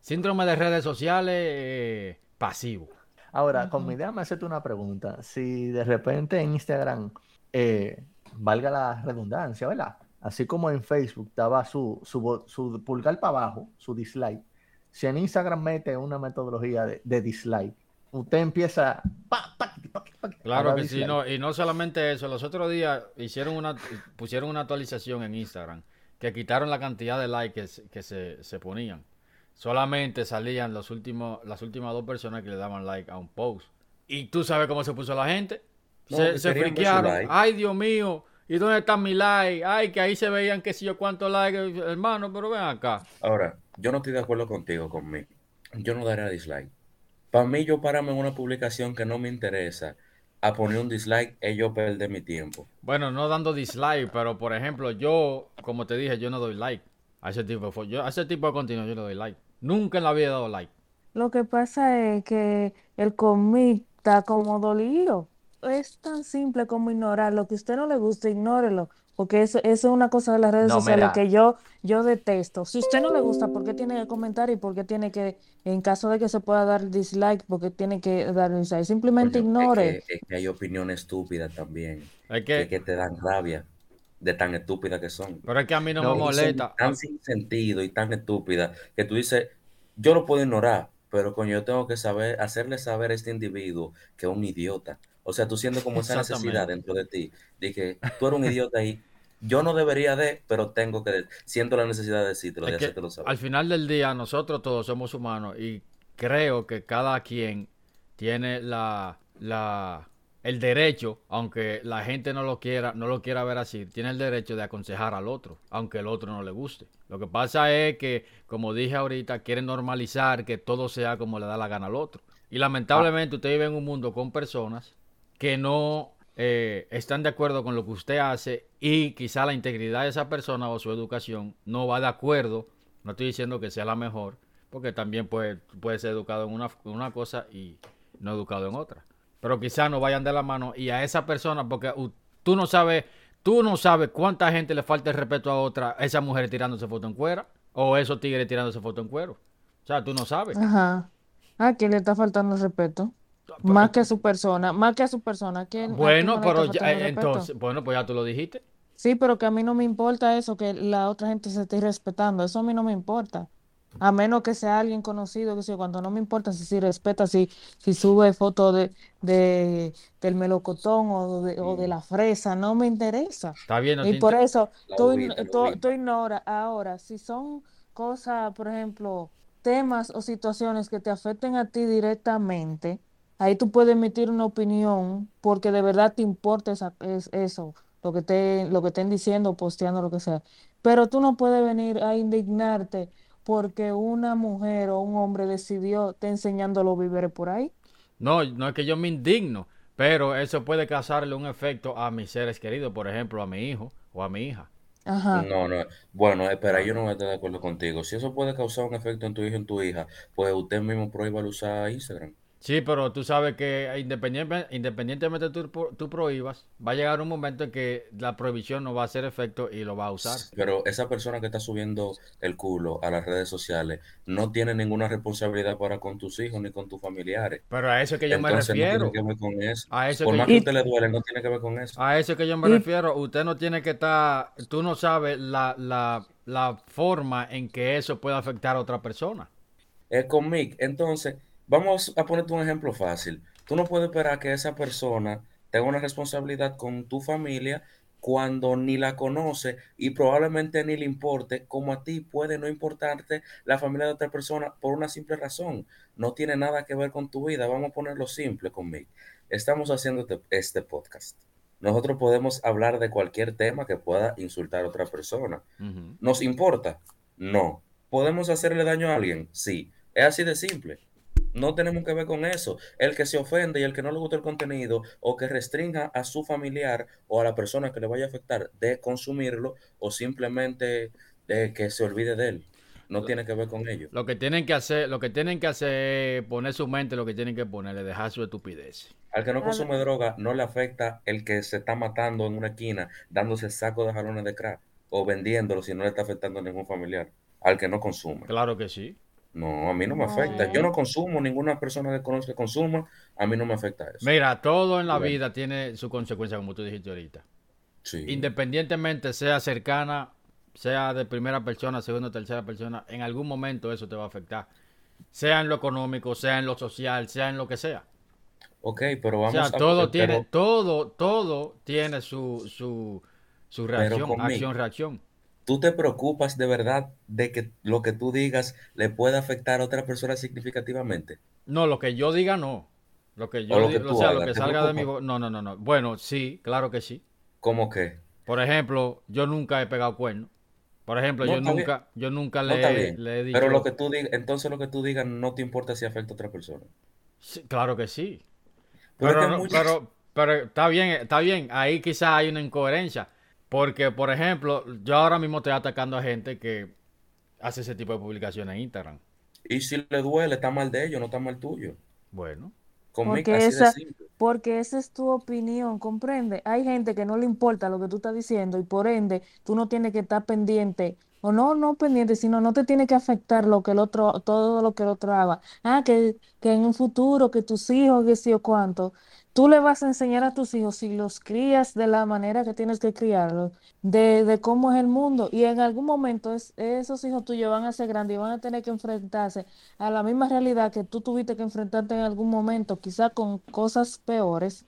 síndrome de redes sociales eh, pasivo. Ahora, con mi idea me hacerte una pregunta. Si de repente en Instagram, eh, valga la redundancia, ¿verdad? Así como en Facebook estaba su, su, bo- su pulgar para abajo, su dislike. Si en Instagram mete una metodología de, de dislike, usted empieza... pa, pa, pa, pa, a Claro que sí, no, y no solamente eso, los otros días hicieron una, pusieron una actualización en Instagram que quitaron la cantidad de likes que, se- que se, se ponían. Solamente salían los últimos, las últimas dos personas que le daban like a un post. Y tú sabes cómo se puso la gente. No, Se, friquearon. like. Ay, Dios mío, ¿y dónde está mi like? Ay, que ahí se veían que si yo cuántos likes, hermano, pero ven acá. Ahora, yo no estoy de acuerdo contigo, conmigo. Yo no daría dislike. Para mí, yo pararme en una publicación que no me interesa a poner un dislike es yo perder mi tiempo. Bueno, no dando dislike, pero por ejemplo, yo, como te dije, yo no doy like a ese tipo de yo, a ese tipo de contenido yo no doy like. Nunca en la vida he dado like. Lo que pasa es que el cómic está como dolido. Es tan simple como ignorar. Lo que a usted no le gusta, ignórelo. Porque eso, eso es una cosa de las redes No, sociales mira. que yo, yo detesto. Si a usted no le gusta, ¿por qué tiene que comentar? Y por qué tiene que, en caso de que se pueda dar dislike, ¿por qué tiene que dar dislike? Simplemente Coño, ignore. Es que, es que hay opiniones estúpidas también, Es que, que, que te dan rabia de tan estúpidas que son. pero es que a mí no, No, me molesta. tan sin sentido y tan estúpidas que tú dices, yo lo puedo ignorar, pero coño, yo tengo que saber, hacerle saber a este individuo que es un idiota. O sea, tú sientes como esa necesidad dentro de ti, de que tú eres un idiota y yo no debería de, pero tengo que, siento la necesidad de decírtelo, de hacértelo saber. al final del día nosotros todos somos humanos y creo que cada quien tiene la, la, el derecho, aunque la gente no lo quiera, no lo quiera ver así, tiene el derecho de aconsejar al otro, aunque el otro no le guste. Lo que pasa es que, como dije ahorita, quieren normalizar que todo sea como le da la gana al otro. Y lamentablemente usted vive en un mundo con personas que no eh, están de acuerdo con lo que usted hace y quizá la integridad de esa persona o su educación no va de acuerdo. No estoy diciendo que sea la mejor, porque también puede, puede ser educado en una, una cosa y no educado en otra. Pero quizá no vayan de la mano y a esa persona, porque tú no sabes, tú no sabes cuánta gente le falta el respeto a otra, esa mujer tirándose foto en cuero, o esos tigres tirándose foto en cuero. O sea, tú no sabes. Ajá. ¿A quién le está faltando el respeto? Más que a su persona, más que a su persona. ¿a quién- a quién Bueno, pero ya- eh, entonces, bueno, pues ya tú lo dijiste. Sí, pero que a mí no me importa eso, que la otra gente se esté respetando. Eso a mí no me importa. A menos que sea alguien conocido, que sé yo, cuando no me importa si, si respeta, si, si sube fotos de, de, del melocotón o de, o de la fresa, no me interesa. Está bien, no Y por inter- eso tú, tú, tú ignoras ahora, si son cosas, por ejemplo, temas o situaciones que te afecten a ti directamente, ahí tú puedes emitir una opinión porque de verdad te importa esa- es, eso, lo que te, lo que estén diciendo, posteando, lo que sea. Pero tú no puedes venir a indignarte porque una mujer o un hombre decidió te enseñando los víveres por ahí. No, no es que yo me indigno, pero eso puede causarle un efecto a mis seres queridos, por ejemplo, a mi hijo o a mi hija. Ajá. No, no. Bueno, espera, yo no voy a estar de acuerdo contigo. Si eso puede causar un efecto en tu hijo o en tu hija, pues usted mismo prohíba usar Instagram. Sí, pero tú sabes que independientemente, independientemente tú, tú prohíbas, va a llegar un momento en que la prohibición no va a hacer efecto y lo va a usar. Pero esa persona que está subiendo el culo a las redes sociales no tiene ninguna responsabilidad para con tus hijos ni con tus familiares. Pero a eso es que yo me Entonces no refiero. tiene que ver con eso. A eso es Por que más yo- que a usted le duele, no tiene que ver con eso. A eso es que yo me refiero. Usted no tiene que estar, tú no sabes la, la, la forma en que eso puede afectar a otra persona. Es con Mick. Entonces, vamos a ponerte un ejemplo fácil. Tú no puedes esperar que esa persona tenga una responsabilidad con tu familia cuando ni la conoce y probablemente ni le importe, como a ti puede no importarte la familia de otra persona por una simple razón. No tiene nada que ver con tu vida. Vamos a ponerlo simple con Mick. Estamos haciendo este, este podcast. Nosotros podemos hablar de cualquier tema que pueda insultar a otra persona. ¿Nos importa? No. ¿Podemos hacerle daño a alguien? Sí. Es así de simple. No tenemos que ver con eso. El que se ofende y el que no le gusta el contenido o que restrinja a su familiar o a la persona que le vaya a afectar de consumirlo o simplemente de que se olvide de él. No tiene que ver con ello. Lo que tienen que hacer, lo que tienen que hacer es poner su mente, lo que tienen que poner es dejar su estupidez. Al que no Claro. consume droga no le afecta el que se está matando en una esquina dándose saco de jalones de crack o vendiéndolo si no le está afectando a ningún familiar. Al que no consume. Claro que sí. No, a mí no me afecta. Yo no consumo, ninguna persona que conozco que consuma, a mí no me afecta eso. Mira, todo en la vida tiene su consecuencia, como tú dijiste ahorita. Sí. Independientemente sea cercana, sea de primera persona, segunda o tercera persona, en algún momento eso te va a afectar. Sea en lo económico, sea en lo social, sea en lo que sea. Ok, pero O vamos sea, a... todo pero- tiene, todo, todo tiene su, su, su reacción, acción, reacción. ¿Tú te preocupas de verdad de que lo que tú digas le pueda afectar a otra persona significativamente? No, lo que yo diga no. Lo que yo O lo diga, o sea, hagas, lo que ¿te salga de mi preocupa? bo- No, no, no, no. Bueno, sí, claro que sí. ¿Cómo que? Por ejemplo, yo nunca he pegado cuernos. Por ejemplo, No, yo nunca, yo nunca No le, le he dicho. Pero lo que tú digas, entonces lo que tú digas no te importa si afecta a otra persona. Sí, claro que sí. Pero es Pero, que no- muchas- pero, pero está bien, está bien. Ahí quizás hay una incoherencia. Porque, por ejemplo, yo ahora mismo estoy atacando a gente que hace ese tipo de publicaciones en Instagram. Y si le duele, está mal de ellos, no está mal tuyo. Bueno, Conmigo, Porque esa, simple. porque esa es tu opinión, comprende. Hay gente que no le importa lo que tú estás diciendo y por ende tú no tienes que estar pendiente, o no, no pendiente, sino no te tiene que afectar lo que el otro, todo lo que el otro haga. Ah, que, que en un futuro, que tus hijos, que sí o cuánto, tú le vas a enseñar a tus hijos si los crías de la manera que tienes que criarlos, de, de cómo es el mundo. Y en algún momento es- esos hijos tuyos van a ser grandes y van a tener que enfrentarse a la misma realidad que tú tuviste que enfrentarte en algún momento, quizá con cosas peores,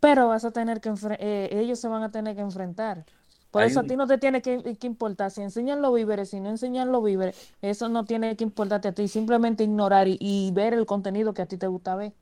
pero vas a tener que eh, ellos se van a tener que enfrentar. Por Hay eso a ti no te tiene que, que importar si enseñan los víveres, si no enseñan los víveres, eso no tiene que importarte a ti, simplemente ignorar y, y ver el contenido que a ti te gusta ver.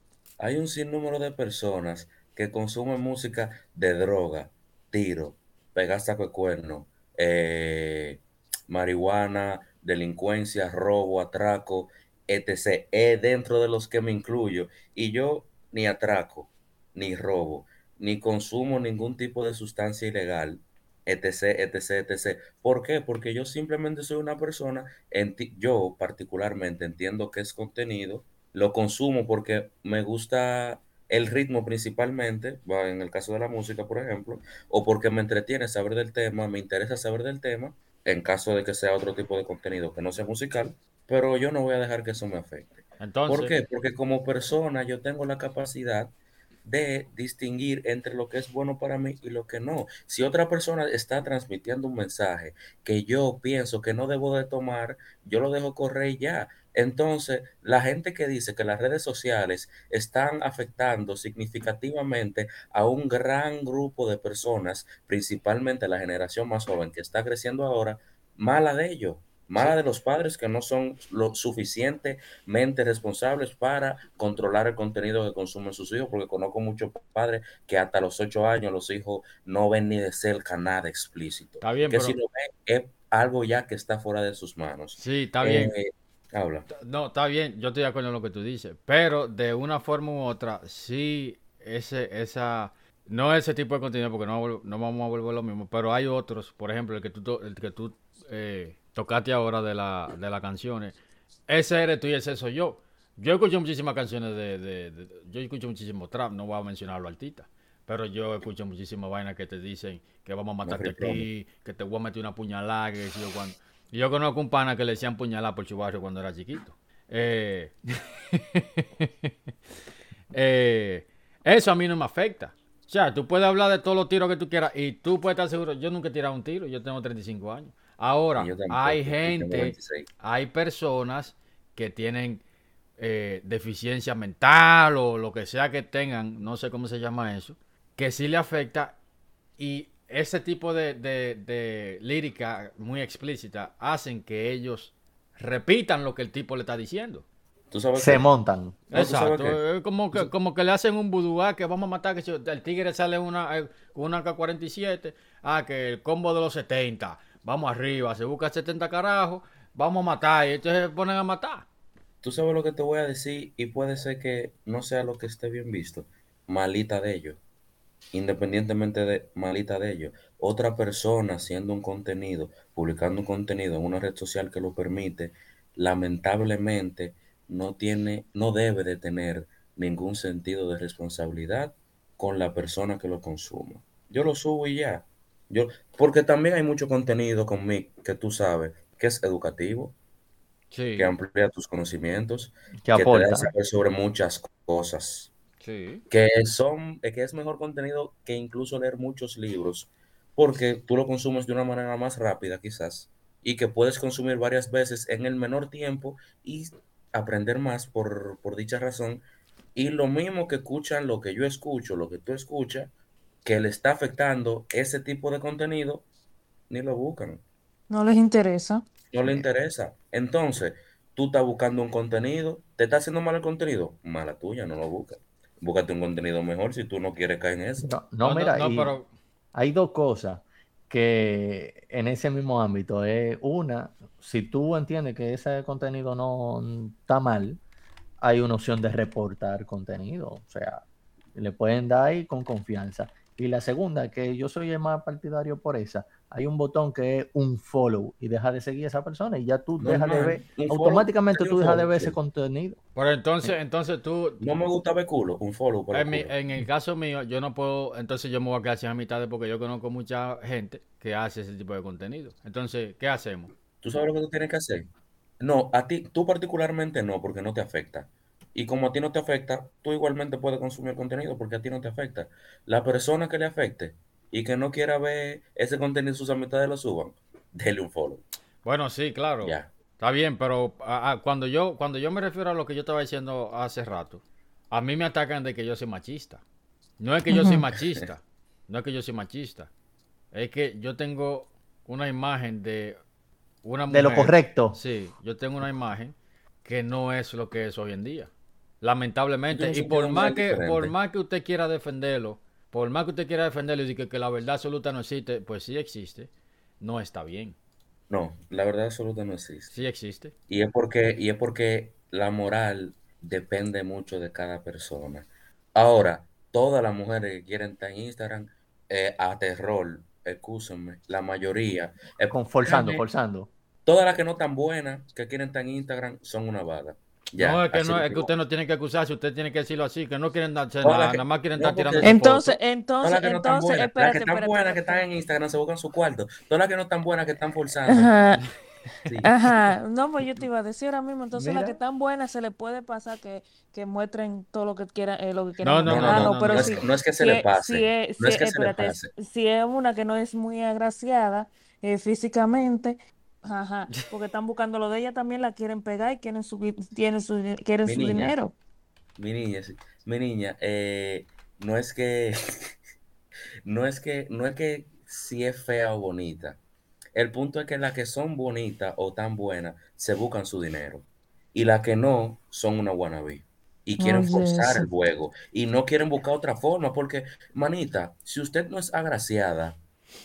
Hay un sinnúmero de personas que consumen música de droga, tiro, pegar de cuerno, eh, marihuana, delincuencia, robo, atraco, etc. Es dentro de los que me incluyo. Y yo ni atraco, ni robo, ni consumo ningún tipo de sustancia ilegal, etc., etc., etc. ¿Por qué? Porque yo simplemente soy una persona, yo particularmente entiendo que es contenido, lo consumo porque me gusta el ritmo principalmente, en el caso de la música, por ejemplo, o porque me entretiene saber del tema, me interesa saber del tema, en caso de que sea otro tipo de contenido que no sea musical, pero yo no voy a dejar que eso me afecte. Entonces, ¿Por qué? Porque como persona yo tengo la capacidad de distinguir entre lo que es bueno para mí y lo que no. Si otra persona está transmitiendo un mensaje que yo pienso que no debo de tomar, yo lo dejo correr ya. Entonces, la gente que dice que las redes sociales están afectando significativamente a un gran grupo de personas, principalmente la generación más joven que está creciendo ahora, mala de ellos. Mala de los padres que no son lo suficientemente responsables para controlar el contenido que consumen sus hijos, porque conozco muchos padres que hasta los ocho años los hijos no ven ni de cerca nada explícito. Está bien, que pero- si lo ven es algo ya que está fuera de sus manos. sí, está bien. Eh, habla. No, está bien, yo estoy de acuerdo en lo que tú dices, pero de una forma u otra, sí, ese, esa, no ese tipo de contenido, porque no, no vamos a volver lo mismo, pero hay otros, por ejemplo, el que tú, el que tú eh, tocaste ahora de, la, de las canciones, ese eres tú y ese soy yo. Yo escucho muchísimas canciones de, de- de- yo escucho muchísimo trap, no voy a mencionar los artistas, pero yo escucho muchísimas vainas que te dicen que vamos a matarte free aquí, que te voy a meter una puñalada, que yo cuando. Y yo conozco un pana que le decían puñalada por su barrio cuando era chiquito. Eh, eh, eso a mí no me afecta. O sea, tú puedes hablar de todos los tiros que tú quieras y tú puedes estar seguro. Yo nunca he tirado un tiro, yo tengo 35 años. Ahora, tampoco, hay gente, 26. hay personas que tienen eh, deficiencia mental o lo que sea que tengan, no sé cómo se llama eso, que sí le afecta y ese tipo de, de- de lírica muy explícita hacen que ellos repitan lo que el tipo le está diciendo. ¿Tú sabes Se qué? montan. No, ¿tú sabes Exacto, como que, como que le hacen un vudú, ah, que vamos a matar, que si el tigre sale una, eh, una K-47, ah, que el combo de los 70, vamos arriba, se busca 70 carajos, vamos a matar, y entonces se ponen a matar. Tú sabes lo que te voy a decir y puede ser que no sea lo que esté bien visto. Malita de ellos. Independientemente de malita de ellos. Otra persona haciendo un contenido, publicando un contenido en una red social que lo permite, lamentablemente no tiene, no debe de tener ningún sentido de responsabilidad con la persona que lo consuma. Yo lo subo y ya. Yo, porque también hay mucho contenido conmigo que tú sabes que es educativo, Sí, que amplía tus conocimientos, Que que te da saber sobre muchas cosas, sí. que son, eh, que es mejor contenido que incluso leer muchos libros, porque tú lo consumes de una manera más rápida quizás, y que puedes consumir varias veces en el menor tiempo y aprender más por, por dicha razón. Y lo mismo que escuchan, lo que yo escucho, lo que tú escuchas, que le está afectando ese tipo de contenido, ni lo buscan. No les interesa. No le interesa. Entonces, tú estás buscando un contenido, ¿te está haciendo mal el contenido? Mala tuya, no lo busques. Búscate un contenido mejor si tú no quieres caer en eso. No, no, mira, no, pero hay dos cosas que en ese mismo ámbito es una, si tú entiendes que ese contenido no está mal, hay una opción de reportar contenido, o sea, le pueden dar ahí con confianza. Y la segunda, que yo soy el más partidario por esa, hay un botón que es un follow y deja de seguir a esa persona y ya tú dejas de ver, follow, automáticamente sería tú dejas de follow, ver sí. ese contenido. pero entonces, entonces tú, No me gusta ver culo, un follow por el en, mi- culo. en el caso mío, yo no puedo, entonces yo me voy a quedar sin amistades porque yo conozco mucha gente que hace ese tipo de contenido. Entonces, ¿qué hacemos? ¿Tú sabes lo que tú tienes que hacer? No, a ti, tú particularmente no, porque no te afecta. Y como a ti no te afecta, tú igualmente puedes consumir contenido porque a ti no te afecta. La persona que le afecte y que no quiera ver ese contenido, sus amistades lo suban, dele un follow. Bueno, sí, claro. Ya. Está bien, pero ah, ah, cuando yo cuando yo me refiero a lo que yo estaba diciendo hace rato, a mí me atacan de que yo soy machista. No es que yo soy machista, no es que yo soy machista. Es que yo tengo una imagen de una De lo correcto. Sí, yo tengo una imagen que no es lo que es hoy en día. Lamentablemente. Y por más que, diferente. por más que usted quiera defenderlo, por más que usted quiera defenderlo y que, que la verdad absoluta no existe, pues sí existe. No está bien. No, la verdad absoluta no existe. Sí existe. Y es porque, y es porque la moral depende mucho de cada persona. Ahora, todas las mujeres que quieren estar en Instagram, eh, a terror, excúsenme, la mayoría, eh, Con, forzando, déjame- forzando. todas las que no están buenas, que quieren estar en Instagram, son una vaga. Ya, no, es que, no, es que usted no tiene que acusarse, usted tiene que decirlo así, que no quieren darse nada, las que- nada más quieren no, estar tirando Entonces, fotos. entonces, Todas las que no están entonces, buenas, las espérate, que están espérate, buenas que están en Instagram se buscan su cuarto. Todas las que no están buenas que están forzando. Ajá. Sí. Ajá, no, pues yo te iba a decir ahora mismo, entonces las que están buenas se les puede pasar que, que muestren todo lo que quieran, eh, lo que quieran No, no, no, no, no, pero no es si, no es que se si le es- pase, si es, no es si que es- se le espérate, pase. si es una que no es muy agraciada eh, físicamente, ajá, porque están buscando lo de ella, también la quieren pegar y quieren subir, tienen su, quieren Mi su niña. dinero. Mi niña, sí. mi niña, eh, no es que, no es que, no es que si es fea o bonita. El punto es que las que son bonitas o tan buenas se buscan su dinero. Y las que no son una wannabe. Y quieren forzar el juego. Y no quieren buscar otra forma. Porque, manita, si usted no es agraciada,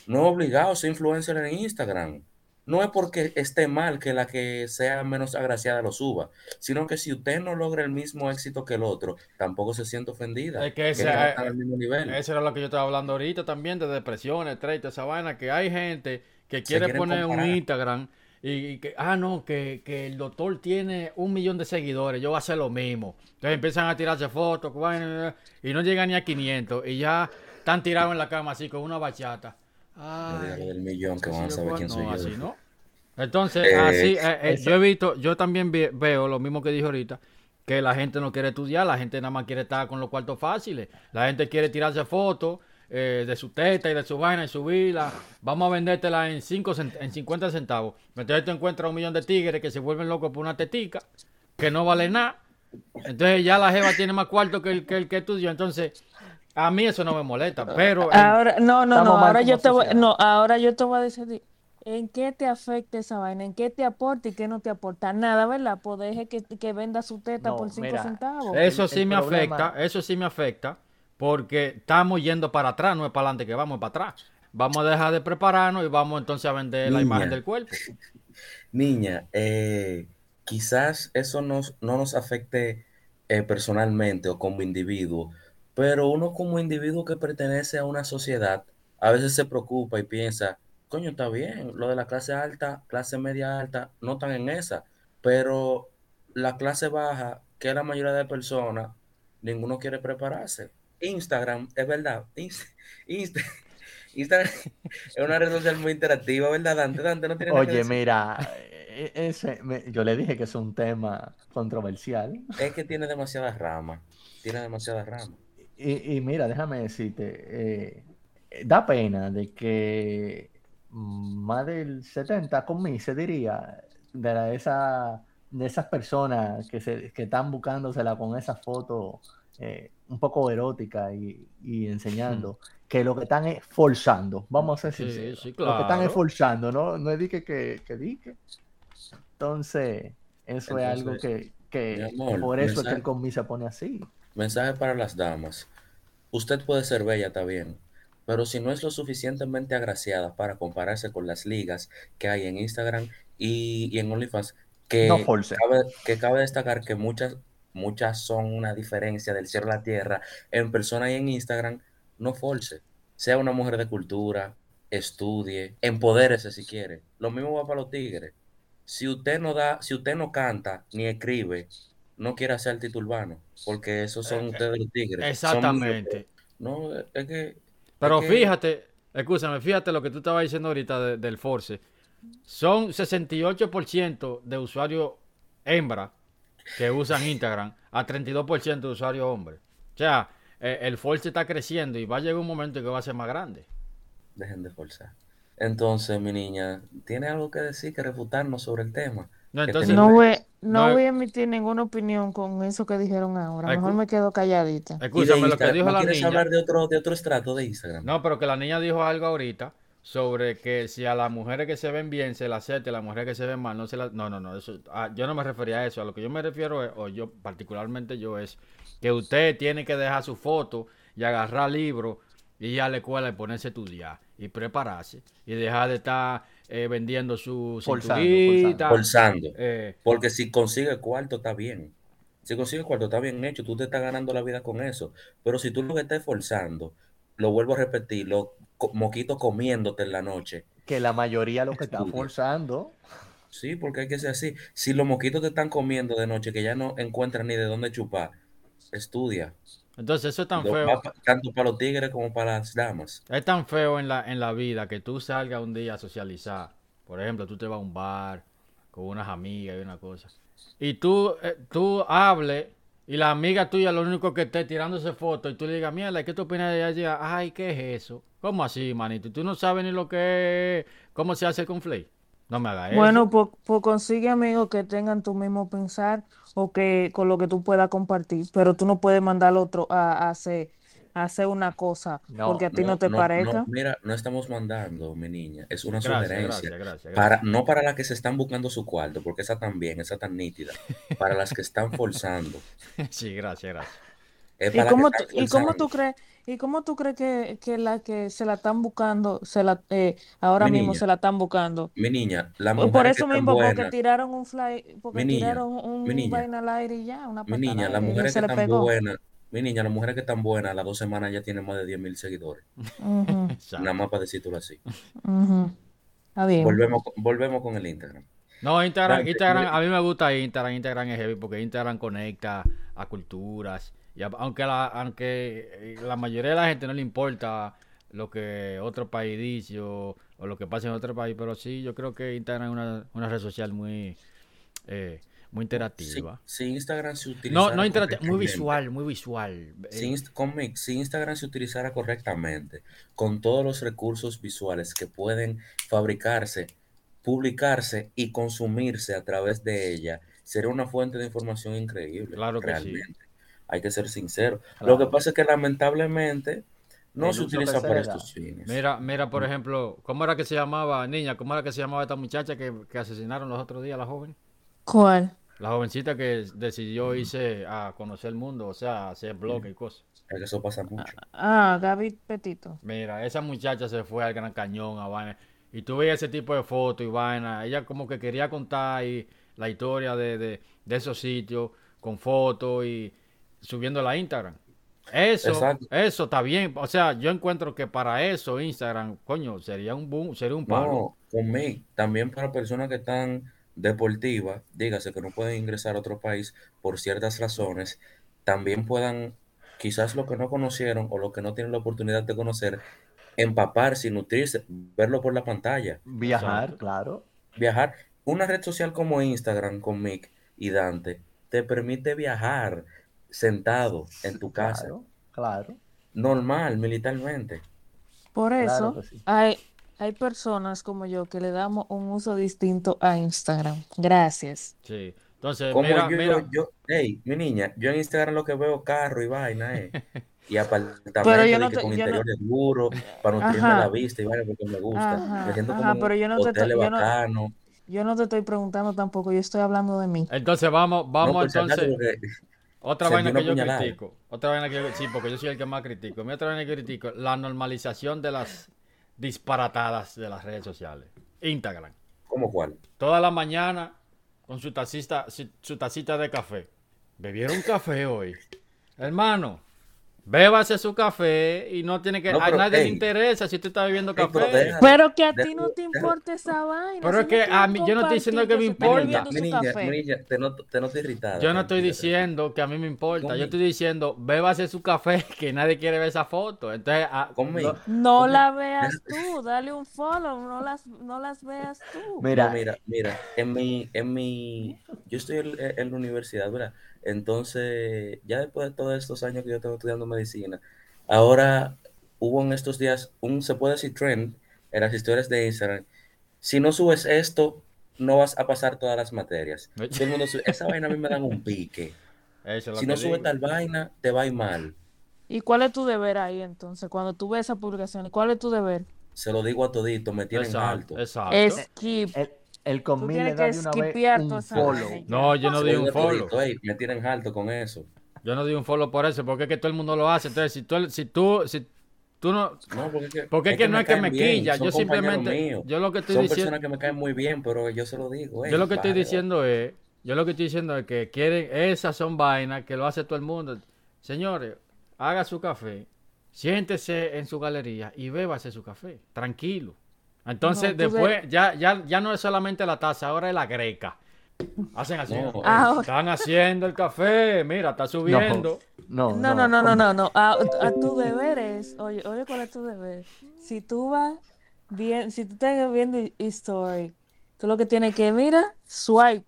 no es obligado a ser influencer en Instagram. No es porque esté mal que la que sea menos agraciada lo suba, sino que si usted no logra el mismo éxito que el otro, tampoco se siente ofendida. Es que ese- no eh, están al mismo nivel. Eso era lo que yo estaba hablando ahorita también, de y toda esa vaina, que hay gente que quiere poner un. Instagram y, y que, ah, no, que, que el doctor tiene un millón de seguidores, yo voy a hacer lo mismo. Entonces empiezan a tirarse fotos, y no llegan ni a 500, y ya están tirados en la cama así con una bachata. No diga lo Ay, del millón que van a saber quién soy no, yo. así no. Entonces, Eh, así, eh, eh, yo he visto, yo también vi- veo lo mismo que dije ahorita, que la gente no quiere estudiar, la gente nada más quiere estar con los cuartos fáciles, la gente quiere tirarse fotos eh, de su teta y de su vaina y subirla, vamos a vendértela en, cinco cent- en 50 centavos. Entonces tú encuentras un millón de tigres que se vuelven locos por una tetica, que no vale nada, entonces ya la jeva tiene más cuarto que el que, el que estudió, entonces a mí eso no me molesta, pero... en- Ahora, no, no, no, ahora yo te voy, no, ahora yo te voy a decir en qué te afecta esa vaina, en qué te aporta y qué no te aporta. Nada, ¿verdad? Pues deje que, que venda su teta No, por cinco mira, centavos. Eso el- sí el me problema- afecta, eso sí me afecta, porque estamos yendo para atrás, no es para adelante que vamos, es para atrás. Vamos a dejar de prepararnos y vamos entonces a vender la imagen del cuerpo. Niña, eh, quizás eso nos, no nos afecte eh, personalmente o como individuo, pero uno como individuo que pertenece a una sociedad, a veces se preocupa y piensa, coño, está bien, lo de la clase alta, clase media alta, no están en esa, pero la clase baja, que es la mayoría de personas, ninguno quiere prepararse. Instagram, es verdad, Inst- Inst- Instagram es una red social muy interactiva, ¿verdad, Dante? Dante no tiene nada que Oye, decir. mira, e- ese, me- yo le dije que es un tema controversial. Es que tiene demasiadas ramas. Tiene demasiadas ramas. Y, y mira, déjame decirte, eh, da pena de que más del 70 conmigo se diría de, la- esa, de esas personas que, se, que están buscándosela con esa foto eh, un poco erótica y, y enseñando que lo que están es forzando, vamos a ser Sí, lo que están es forzando, no, no es dique que, que dique. Entonces, eso es algo que, que amor, por eso es que el conmigo se pone así. Mensaje para las damas. Usted puede ser bella, está bien. Pero si no es lo suficientemente agraciada para compararse con las ligas que hay en Instagram y, y en OnlyFans, que No cabe, que cabe destacar que muchas, muchas son una diferencia del cielo a la tierra en persona y en Instagram, no force. Sea una mujer de cultura, estudie, empodérese si quiere. Lo mismo va para los tigres. Si usted no da, si usted no canta ni escribe, no quiere hacer tito urbano, porque esos son ustedes los tigres. Son Exactamente. no, es que. Pero es que- fíjate, escúchame, fíjate lo que tú estabas diciendo ahorita de- del Force. Son 68% de usuarios hembra que usan Instagram a 32% de usuarios hombres. O sea, eh, el Force está creciendo y va a llegar un momento que va a ser más grande. Dejen de forzar. Entonces, mi niña, ¿tiene algo que decir, que refutarnos sobre el tema? No, entonces, No no no- voy a emitir ninguna opinión con eso que dijeron ahora. Mejor me quedo calladita. Escúchame lo que dijo ¿no la quieres niña. hablar de otro, de otro estrato de Instagram? No, pero que la niña dijo algo ahorita sobre que si a las mujeres que se ven bien se las acepta y a las mujeres que se ven mal no se las... No, no, no, eso, ah, yo no me refería a eso. A lo que yo me refiero, es, o yo particularmente yo, es que usted tiene que dejar su foto y agarrar libros y ir a la escuela y ponerse a estudiar y prepararse y dejar de estar eh, vendiendo su Forzando, cinturita. Forzando. eh, Porque si consigue cuarto, está bien. Si consigue cuarto, está bien hecho. Tú te estás ganando la vida con eso. Pero si tú lo que estás forzando, lo vuelvo a repetir, los co- moquitos comiéndote en la noche. que la mayoría lo que está Estudia. forzando. Sí, porque hay que ser así. Si los moquitos te están comiendo de noche, que ya no encuentran ni de dónde chupar, estudia. Entonces eso es tan feo. tanto para los tigres como para las damas. Es tan feo en la, en la vida que tú salgas un día a socializar por ejemplo, tú te vas a un bar con unas amigas y una cosa, y tú, eh, tú hables y la amiga tuya lo único que esté tirándose fotos y tú le digas, mierda, ¿qué tú opinas de ella? Ay, ¿qué es eso? ¿Cómo así, manito? ¿Tú no sabes ni lo que es, cómo se hace con Flay? No me hagas eso. Bueno, pues, pues consigue amigos que tengan tu mismo pensar o que con lo que tú puedas compartir, pero tú no puedes mandar al otro a, a hacer, a hacer una cosa No, porque a ti no, te parezca. no, mira, no estamos mandando, mi niña, es una Gracias, sugerencia. gracias, gracias, Para, no para las que se están buscando su cuarto, porque esa también, esa tan nítida. Para las que están forzando. Sí, gracias, gracias. Es ¿Y cómo, y cómo tú crees, y cómo tú crees que, que la que se la están buscando, se la, eh, ahora Mi mismo niña, se la están buscando? mi niña, las Por, por mujeres que eso están mismo, porque buenas, tiraron un fly, porque mi niña, tiraron un mi niña, vaina al aire y ya, una mi niña, las mujeres que están buenas, mi niña, las mujeres que están buenas, a las dos semanas ya tienen más de 10 mil seguidores. Ujú, Nada Exacto. más para decírtelo así. ujú. Está bien. Volvemos, con- volvemos con el Instagram. No, Instagram, Instagram, a mí me gusta Instagram, Instagram es heavy porque Instagram conecta a culturas. Y aunque la, aunque eh, la mayoría de la gente no le importa lo que otro país dice o, o lo que pasa en otro país, pero sí, yo creo que Instagram es una, una red social muy, eh, muy interactiva. si Instagram se No, utilizara no interactiva, muy visual, muy visual. Si, Eh, si Instagram se utilizara correctamente, con todos los recursos visuales que pueden fabricarse, publicarse y consumirse a través de ella, sería una fuente de información increíble, claro que sí. Hay que ser sincero. Lo que pasa es que lamentablemente no se utiliza para estos fines. Mira, mira, por ejemplo, ¿cómo era que se llamaba, niña? ¿Cómo era que se llamaba esta muchacha que, que asesinaron los otros días, la joven? ¿Cuál? La jovencita que decidió irse a conocer el mundo, o sea, a hacer blog y cosas. Es que eso pasa mucho. Ah, Gaby Petito. Mira, esa muchacha se fue al Gran Cañón a vaina. Y tú veías ese tipo de fotos y vaina. Ella como que quería contar ahí la historia de, de, de esos sitios con fotos y subiendo a Instagram. Eso, Exacto. eso está bien. O sea, yo encuentro que para eso Instagram, coño, sería un boom, sería un palo. No, conmigo, también para personas que están deportivas, dígase que no pueden ingresar a otro país por ciertas razones, también puedan, quizás lo que no conocieron o lo que no tienen la oportunidad de conocer, empaparse y nutrirse, verlo por la pantalla, Viajar, claro. viajar. Una red social como Instagram con Mick y Dante te permite viajar sentado en tu casa, Claro, claro. normal, militarmente. Por eso sí. hay, hay personas como yo que le damos un uso distinto a Instagram. Gracias. Sí. Entonces, Como mira, yo, mira. yo, yo, hey, mi niña, yo en Instagram lo que veo carro y vaina, eh. Y apartamentos Pero yo no que te, con yo no, interiores duros, para nutrirme la vista y vaina porque me gusta. Me ajá, siento pero yo no te, estoy- hoteles yo no, yo no te estoy preguntando tampoco, yo estoy hablando de mí. Entonces vamos, No, vamos entonces. Otra vaina que yo puñalada. critico, otra vaina que yo, sí, porque yo soy el que más critico. Mi otra vaina que critico, la normalización de las disparatadas de las redes sociales. Instagram. ¿Cómo cuál? Toda la mañana con su tacita, su, su tacita de café. ¿Bebieron café hoy? Hermano, bébase su café y no tiene que... No, a nadie le interesa si usted está bebiendo pero café. deja, Pero que a ti no te deja. importa esa vaina, Pero es que a mí, yo no estoy diciendo que me importa. niña, bebiendo mi su niña, mi café. niña, te noto, te noto irritada, Yo no estoy diciendo que a mí me importa. Yo estoy diciendo, bébase su café, que nadie quiere ver esa foto. Entonces, ah, conmigo. lo- No la veas tú, dale un follow, no las, no las veas tú. No, Mira, mira, mira, en mi, en mi, yo estoy en, en la universidad, ¿verdad? Entonces, ya después de todos estos años que yo tengo estudiando medicina, ahora hubo en estos días un, se puede decir, trend en las historias de Instagram. Si no subes esto, no vas a pasar todas las materias. Todo el mundo sube, esa vaina a mí me dan un pique. eso es Si no subes tal vaina, te va a ir mal. ¿Y cuál es tu deber ahí entonces? Cuando tú ves esa publicación, ¿cuál es tu deber? Se lo digo a todito, me tienen Exacto, alto. exacto. Skip. El, conmigo le da que de una vez un follow. No, yo no di un follow. me tienen alto con eso. Yo no di un follow por eso, porque es que todo el mundo lo hace. Entonces, si tú, si tú, si tú no, No, porque es que, porque es que no es que me bien, quilla, son yo compañeros simplemente, míos. yo lo que estoy Son diciendo, personas que me caen muy bien, pero yo se lo digo. yo lo que estoy diciendo es, yo lo que estoy diciendo es que quieren, esas son vainas que lo hace todo el mundo. Señores, haga su café, siéntese en su galería y bébase su café, tranquilo. Entonces, No, después, ya, ya, ya no es solamente la taza, ahora es la greca. Hacen así. No, Ah, Están haciendo el café, mira, está subiendo. No, No, no, no, no, no, no. A, a tu deber es, oye, oye, ¿cuál es tu deber? Si tú vas bien, si tú estás viendo history, tú lo que tienes que, mira, swipe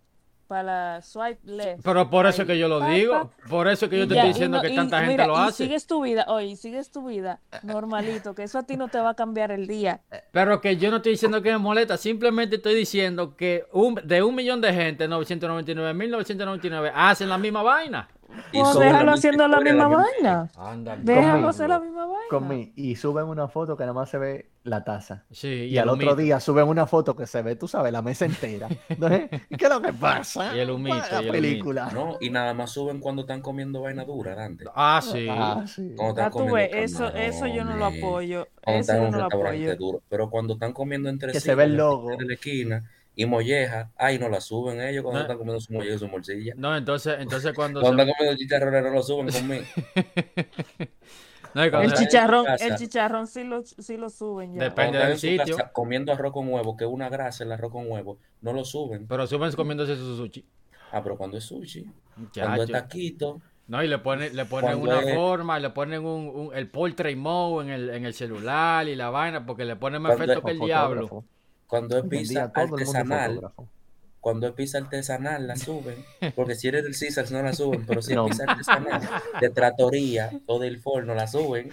para swipe left. Pero por eso ahí, que yo lo digo, pa, por eso que y yo te ya, estoy y diciendo no- que y tanta gente mira, lo y hace. sigues tu vida, oye, y sigues tu vida normalito, que eso a ti no te va a cambiar el día. Pero que yo no estoy diciendo que me molesta, simplemente estoy diciendo que un- de un millón de gente, 999.999 hacen la misma vaina. Y Pues déjalo haciendo la misma vaina. Anda, Déjalo hacer la misma vaina. Con mí. Y suben una foto que nada más se ve la taza. Sí, Y, al otro día suben una foto que se ve, tú sabes, la mesa entera. Entonces, ¿qué es lo que pasa? Y el humito, La y el película. No, y nada más suben cuando están comiendo vaina dura, Dante. Ah, sí. Ah, sí. Están tú comiendo ves, eso, eso yo no lo apoyo. Cuando Eso están en yo un no lo restaurante apoyo. duro. Pero cuando están comiendo entre Que sí, se ve el logo. de la esquina y molleja, ay, no la suben ellos cuando No. están comiendo su molleja y su morcilla. No, entonces, entonces cuando Cuando se- están comiendo chicharrones no lo suben conmigo. no, El chicharrón, casa, el chicharrón sí lo, sí lo suben ya. Depende. del sitio. casa comiendo arroz con huevo, que es una grasa el arroz con huevo, no lo suben. pero suben comiéndose su sushi. Ah, pero cuando es sushi, cuando es taquito, No, y le ponen, le ponen Cuando una es- forma, le ponen un, un- el portrait mode en el, en el celular y la vaina, porque le ponen más efecto que el Fotógrafo. diablo. Cuando es pizza es artesanal, cuando es pizza artesanal la suben, porque si eres del Caesars no la suben, pero si es No. pizza artesanal de tratoría o del forno la suben.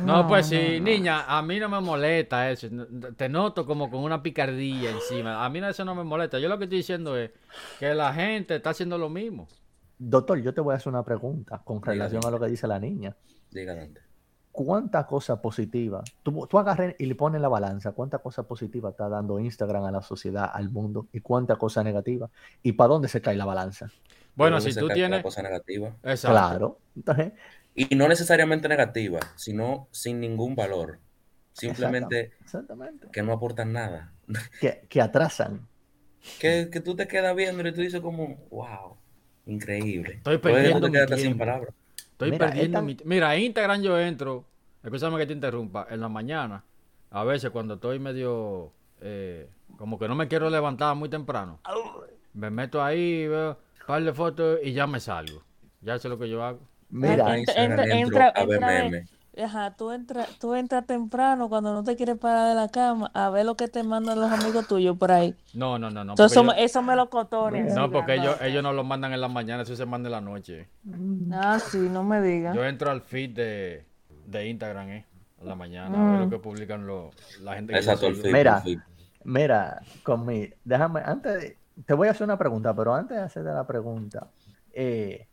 No, pues sí, no. niña, a mí no me molesta eso. Te noto como con una picardía encima. A mí no, eso no me molesta. Yo lo que estoy diciendo es que la gente está haciendo lo mismo. Doctor, yo te voy a hacer una pregunta con Dígame. relación a lo que dice la niña. Diga Dante. ¿Cuánta cosa positiva? Tú, tú agarres y le pones la balanza. ¿Cuánta cosa positiva está dando Instagram a la sociedad, al mundo? ¿Y cuánta cosa negativa? ¿Y para dónde se cae la balanza? Bueno, ¿De dónde si tú la tienes... cosa negativa. Exacto. Claro. Entonces, Y no necesariamente negativa, sino sin ningún valor. Simplemente exactamente. que no aportan nada. Que, que atrasan. Que, que tú te quedas viendo y tú dices como, wow, increíble. Estoy perdiendo te mi quedas hasta sin palabras. Estoy Mira, perdiendo esta- mi... Mira, en Instagram yo entro, escúchame que te interrumpa, en la mañana, a veces cuando estoy medio, eh, como que no me quiero levantar muy temprano, me meto ahí, veo un par de fotos y ya me salgo. Ya sé lo que yo hago. Mira, Entra- Instagram entra- entro entra- a ver entra. Ajá, tú entras tú entras temprano cuando no te quieres parar de la cama a ver lo que te mandan los amigos tuyos por ahí. No, no, no, no. Entonces, eso, me- eso me lo cotones. no, porque ellos, ellos no lo mandan en la mañana, eso se manda en la noche. Ah, sí, no me digas. Yo entro al feed de, de Instagram, eh, en la mañana, a ver Mm. lo que publican los, la gente que Exacto, el feed, Mira. el feed. Mira, conmigo, déjame, antes de, te voy a hacer una pregunta, pero antes de hacerte la pregunta, eh,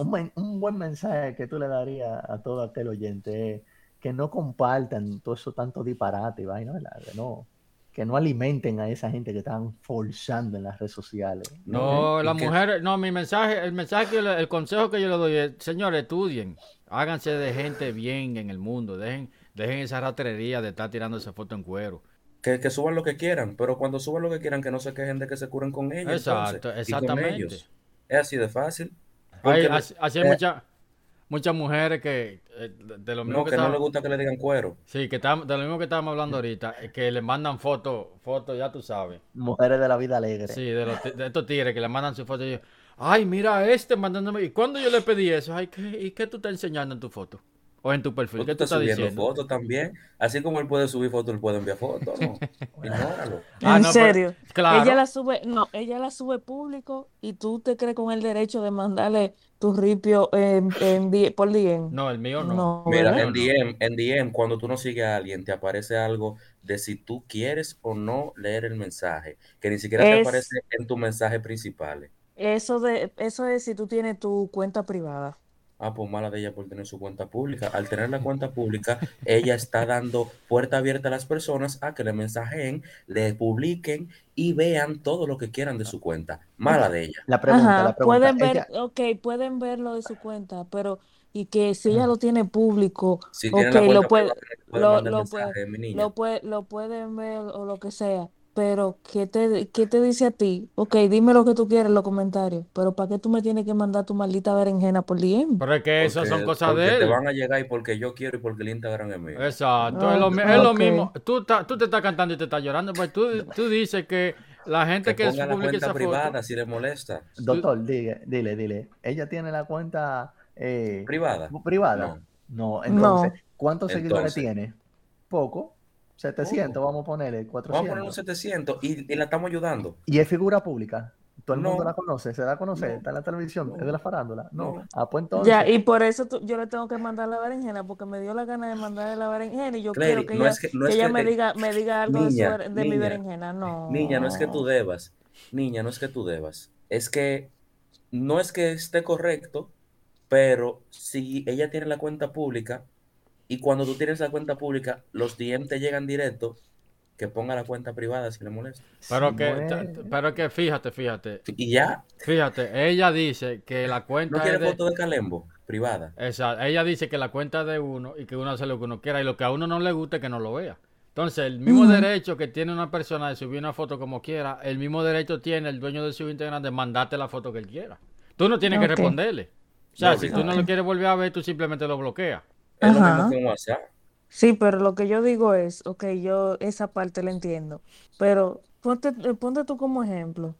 un, men- un buen mensaje que tú le darías a todo aquel oyente es que no compartan todo eso tanto disparate y vaina, ¿verdad? Que no, que no alimenten a esa gente que están forzando en las redes sociales. No, ¿Y las mujeres, no, mi mensaje, el mensaje, que yo le- el consejo que yo le doy es, señores, estudien, háganse de gente bien en el mundo, dejen, dejen esa ratrería de estar tirando esa foto en cuero. Que, que suban lo que quieran, pero cuando suban lo que quieran, que no se quejen de que se curen con ellos. Exacto, entonces, y con exactamente. ellos. Es así de fácil. Hay, así, así hay eh, muchas muchas mujeres que, eh, de, lo mismo no, que, que no le gusta que le digan cuero. sí, que estábamos- de lo mismo que estábamos hablando ahorita, eh, que le mandan fotos, fotos, ya tú sabes. Mujeres de la vida alegre. Sí, de, los, de estos tigres que le mandan su foto y yo, ay, mira este mandándome. ¿Y cuando yo le pedí eso? Ay, ¿qué, ¿y qué tú estás enseñando en tu foto? O en tu perfil, Tú ¿qué tú estás subiendo diciendo? fotos también. Así como él puede subir fotos, él puede enviar fotos, ¿no? Ignóralo. Ah, en no, pero- serio. claro. Ella la sube, no, ella la sube público y tú te crees con el derecho de mandarle tu ripio en, en por DM. No, el mío no. No, Mira, ¿verdad? en DM, en DM, cuando tú no sigues a alguien, te aparece algo de si tú quieres o no leer el mensaje, que ni siquiera te aparece en tu mensaje principal. Eso de, eso es si tú tienes tu cuenta privada. Ah, pues mala de ella por tener su cuenta pública. Al tener la cuenta pública, ella está dando puerta abierta a las personas a que le mensajeen, le publiquen y vean todo lo que quieran de su cuenta. Mala de ella. La pregunta, Ajá, la pregunta. pueden ver, ella- ok, pueden verlo de su cuenta, pero y que si ella lo tiene público, Si ok, tiene la cuenta lo puede, lo, lo lo puede, lo pueden ver o lo que sea, pero ¿qué te, qué te dice a ti? Ok, dime lo que tú quieres en los comentarios, pero ¿para qué tú me tienes que mandar tu maldita berenjena por DM? Pero es que esas son cosas porque de te él. van a llegar y porque yo quiero y porque el Instagram es mío. Exacto, Ah, es lo, es lo ok. mismo. Tú, ta- tú te estás cantando y te estás llorando, pues tú, tú dices que la gente Que que ponga la publica cuenta esa privada foto. si le molesta. Doctor, dile, dile, dile. Ella tiene la cuenta eh, ¿Privada? privada. No. No, entonces, ¿cuántos seguidores tiene? Poco. 700, vamos a ponerle Vamos a poner 400. unos 700 y, y la estamos ayudando. Y es figura pública. Todo el mundo la conoce, se da a conocer, No. está en la televisión, es de la farándula. No. No. Ah, pues entonces. Ya, y por eso tú- yo le tengo que mandar la berenjena, porque me dio la gana de mandarle la berenjena y yo Clary, quiero que no ella, es que- no que es ella que me diga, me diga algo de, su Niña, mi berenjena. No. Niña, no es que tú debas. Niña, no es que tú debas. Es que no es que esté correcto, pero si ella tiene la cuenta pública y cuando tú tienes la cuenta pública, los DM te llegan directo, que ponga la cuenta privada si le molesta. Pero que, pero que fíjate, fíjate, Y ya, fíjate, ella dice que la cuenta no quiere de... foto de Calembo, privada. Exacto, ella dice que la cuenta es de uno y que uno hace lo que uno quiera y lo que a uno no le guste que no lo vea. Entonces, el mismo derecho que tiene una persona de subir una foto como quiera, el mismo derecho tiene el dueño de su Instagram de mandarte la foto que él quiera. Tú no tienes que responderle. O sea, No, si tú no lo quieres volver a ver, tú simplemente lo bloqueas. Es lo Ajá. mismo que en WhatsApp. Sí, pero lo que yo digo es, ok, yo esa parte la entiendo, pero ponte, eh, ponte tú como ejemplo.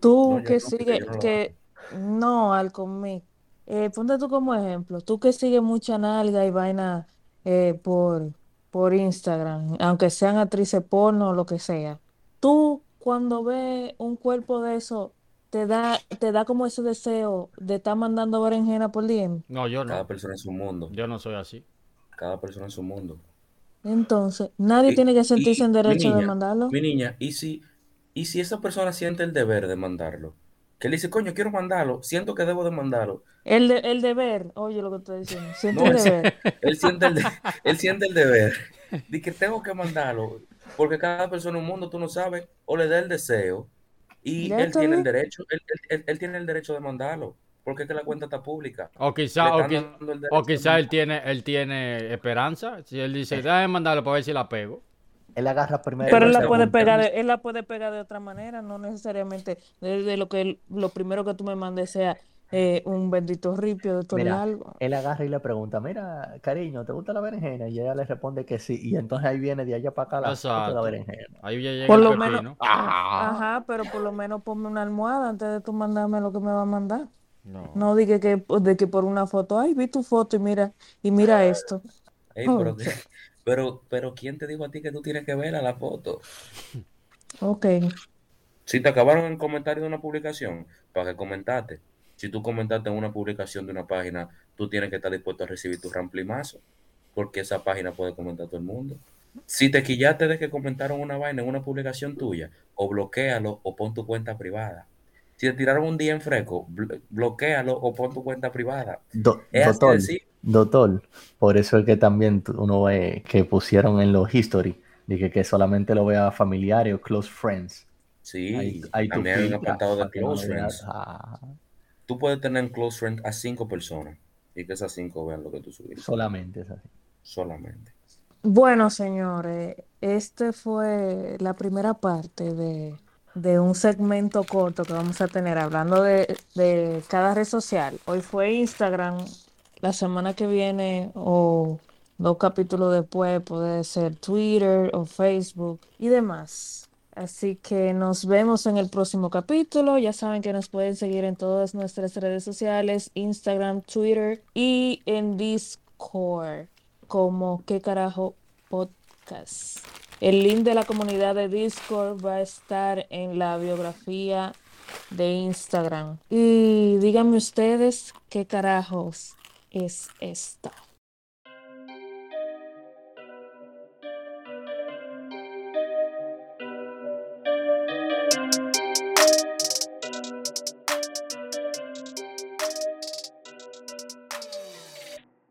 Tú No, que sigues, que no, al conmigo. Eh, ponte tú como ejemplo, tú que sigues mucha nalga y vaina eh, por, por Instagram, aunque sean actrices porno o lo que sea. Tú cuando ves un cuerpo de eso, te da, te da como ese deseo de estar mandando berenjena por DM. No, yo Cada no. persona en su mundo. Yo no soy así. Cada persona en su mundo. Entonces, nadie Y- tiene que sentirse y, en derecho de mandarlo. Mi niña, ¿y si, y si esa persona siente el deber de mandarlo? Que le dice, coño, quiero mandarlo, siento que debo de mandarlo. El, de- el deber, oye lo que estoy diciendo, siente No, el deber. él siente el, de- él siente el deber de que tengo que mandarlo, porque cada persona en un mundo, tú no sabes, o le da el deseo, y él tiene el derecho, él, él- él- él tiene el derecho de mandarlo, porque es que la cuenta está pública. O quizá, o, qui- o de quizá él tiene, él tiene esperanza. Si él dice, déjame mandarlo para ver si la pego. Él agarra primero. Pero él la puede pegar, él de- él la puede pegar de otra manera, no necesariamente desde lo que él- lo primero que tú me mandes sea eh, un bendito ripio de todo Mira, largo. él agarra y le pregunta, mira, cariño, ¿te gusta la berenjena? Y ella le responde que sí. Y entonces ahí viene de allá para acá la la berenjena. Ahí ya llega Por el lo menos. ¡Ah! ajá, pero por lo menos ponme una almohada antes de tú mandarme lo que me va a mandar. No. No diga que, de que por una foto, ay, vi tu foto y mira, y mira esto. Ey, Oh, pero, pero, pero ¿quién te dijo a ti que tú tienes que ver a la foto? ok. Si te acabaron el comentario de una publicación, para que comentaste. Si tú comentaste en una publicación de una página, tú tienes que estar dispuesto a recibir tu ramplimazo, porque esa página puede comentar todo el mundo. Si te quillaste de que comentaron una vaina en una publicación tuya, o bloquealo o pon tu cuenta privada. Si te tiraron un día en fresco, blo- bloquealo o pon tu cuenta privada. Do- Es doctor, doctor, por eso es que también uno ve que pusieron en los history, de que, solamente lo vea familiares o close friends. Sí, tú también hay un apartado de close friends. Tú puedes tener en close friends a cinco personas y que esas cinco vean lo que tú subiste. solamente es así. Solamente. Bueno, señores, este fue la primera parte de, de un segmento corto que vamos a tener hablando de, de cada red social. Hoy fue Instagram, la semana que viene o dos capítulos después puede ser Twitter o Facebook y demás. Así que nos vemos en el próximo capítulo. Ya saben que nos pueden seguir en todas nuestras redes sociales, Instagram, Twitter y en Discord como qué carajo podcast. El link de la comunidad de Discord va a estar en la biografía de Instagram. Y díganme ustedes qué carajos es esto.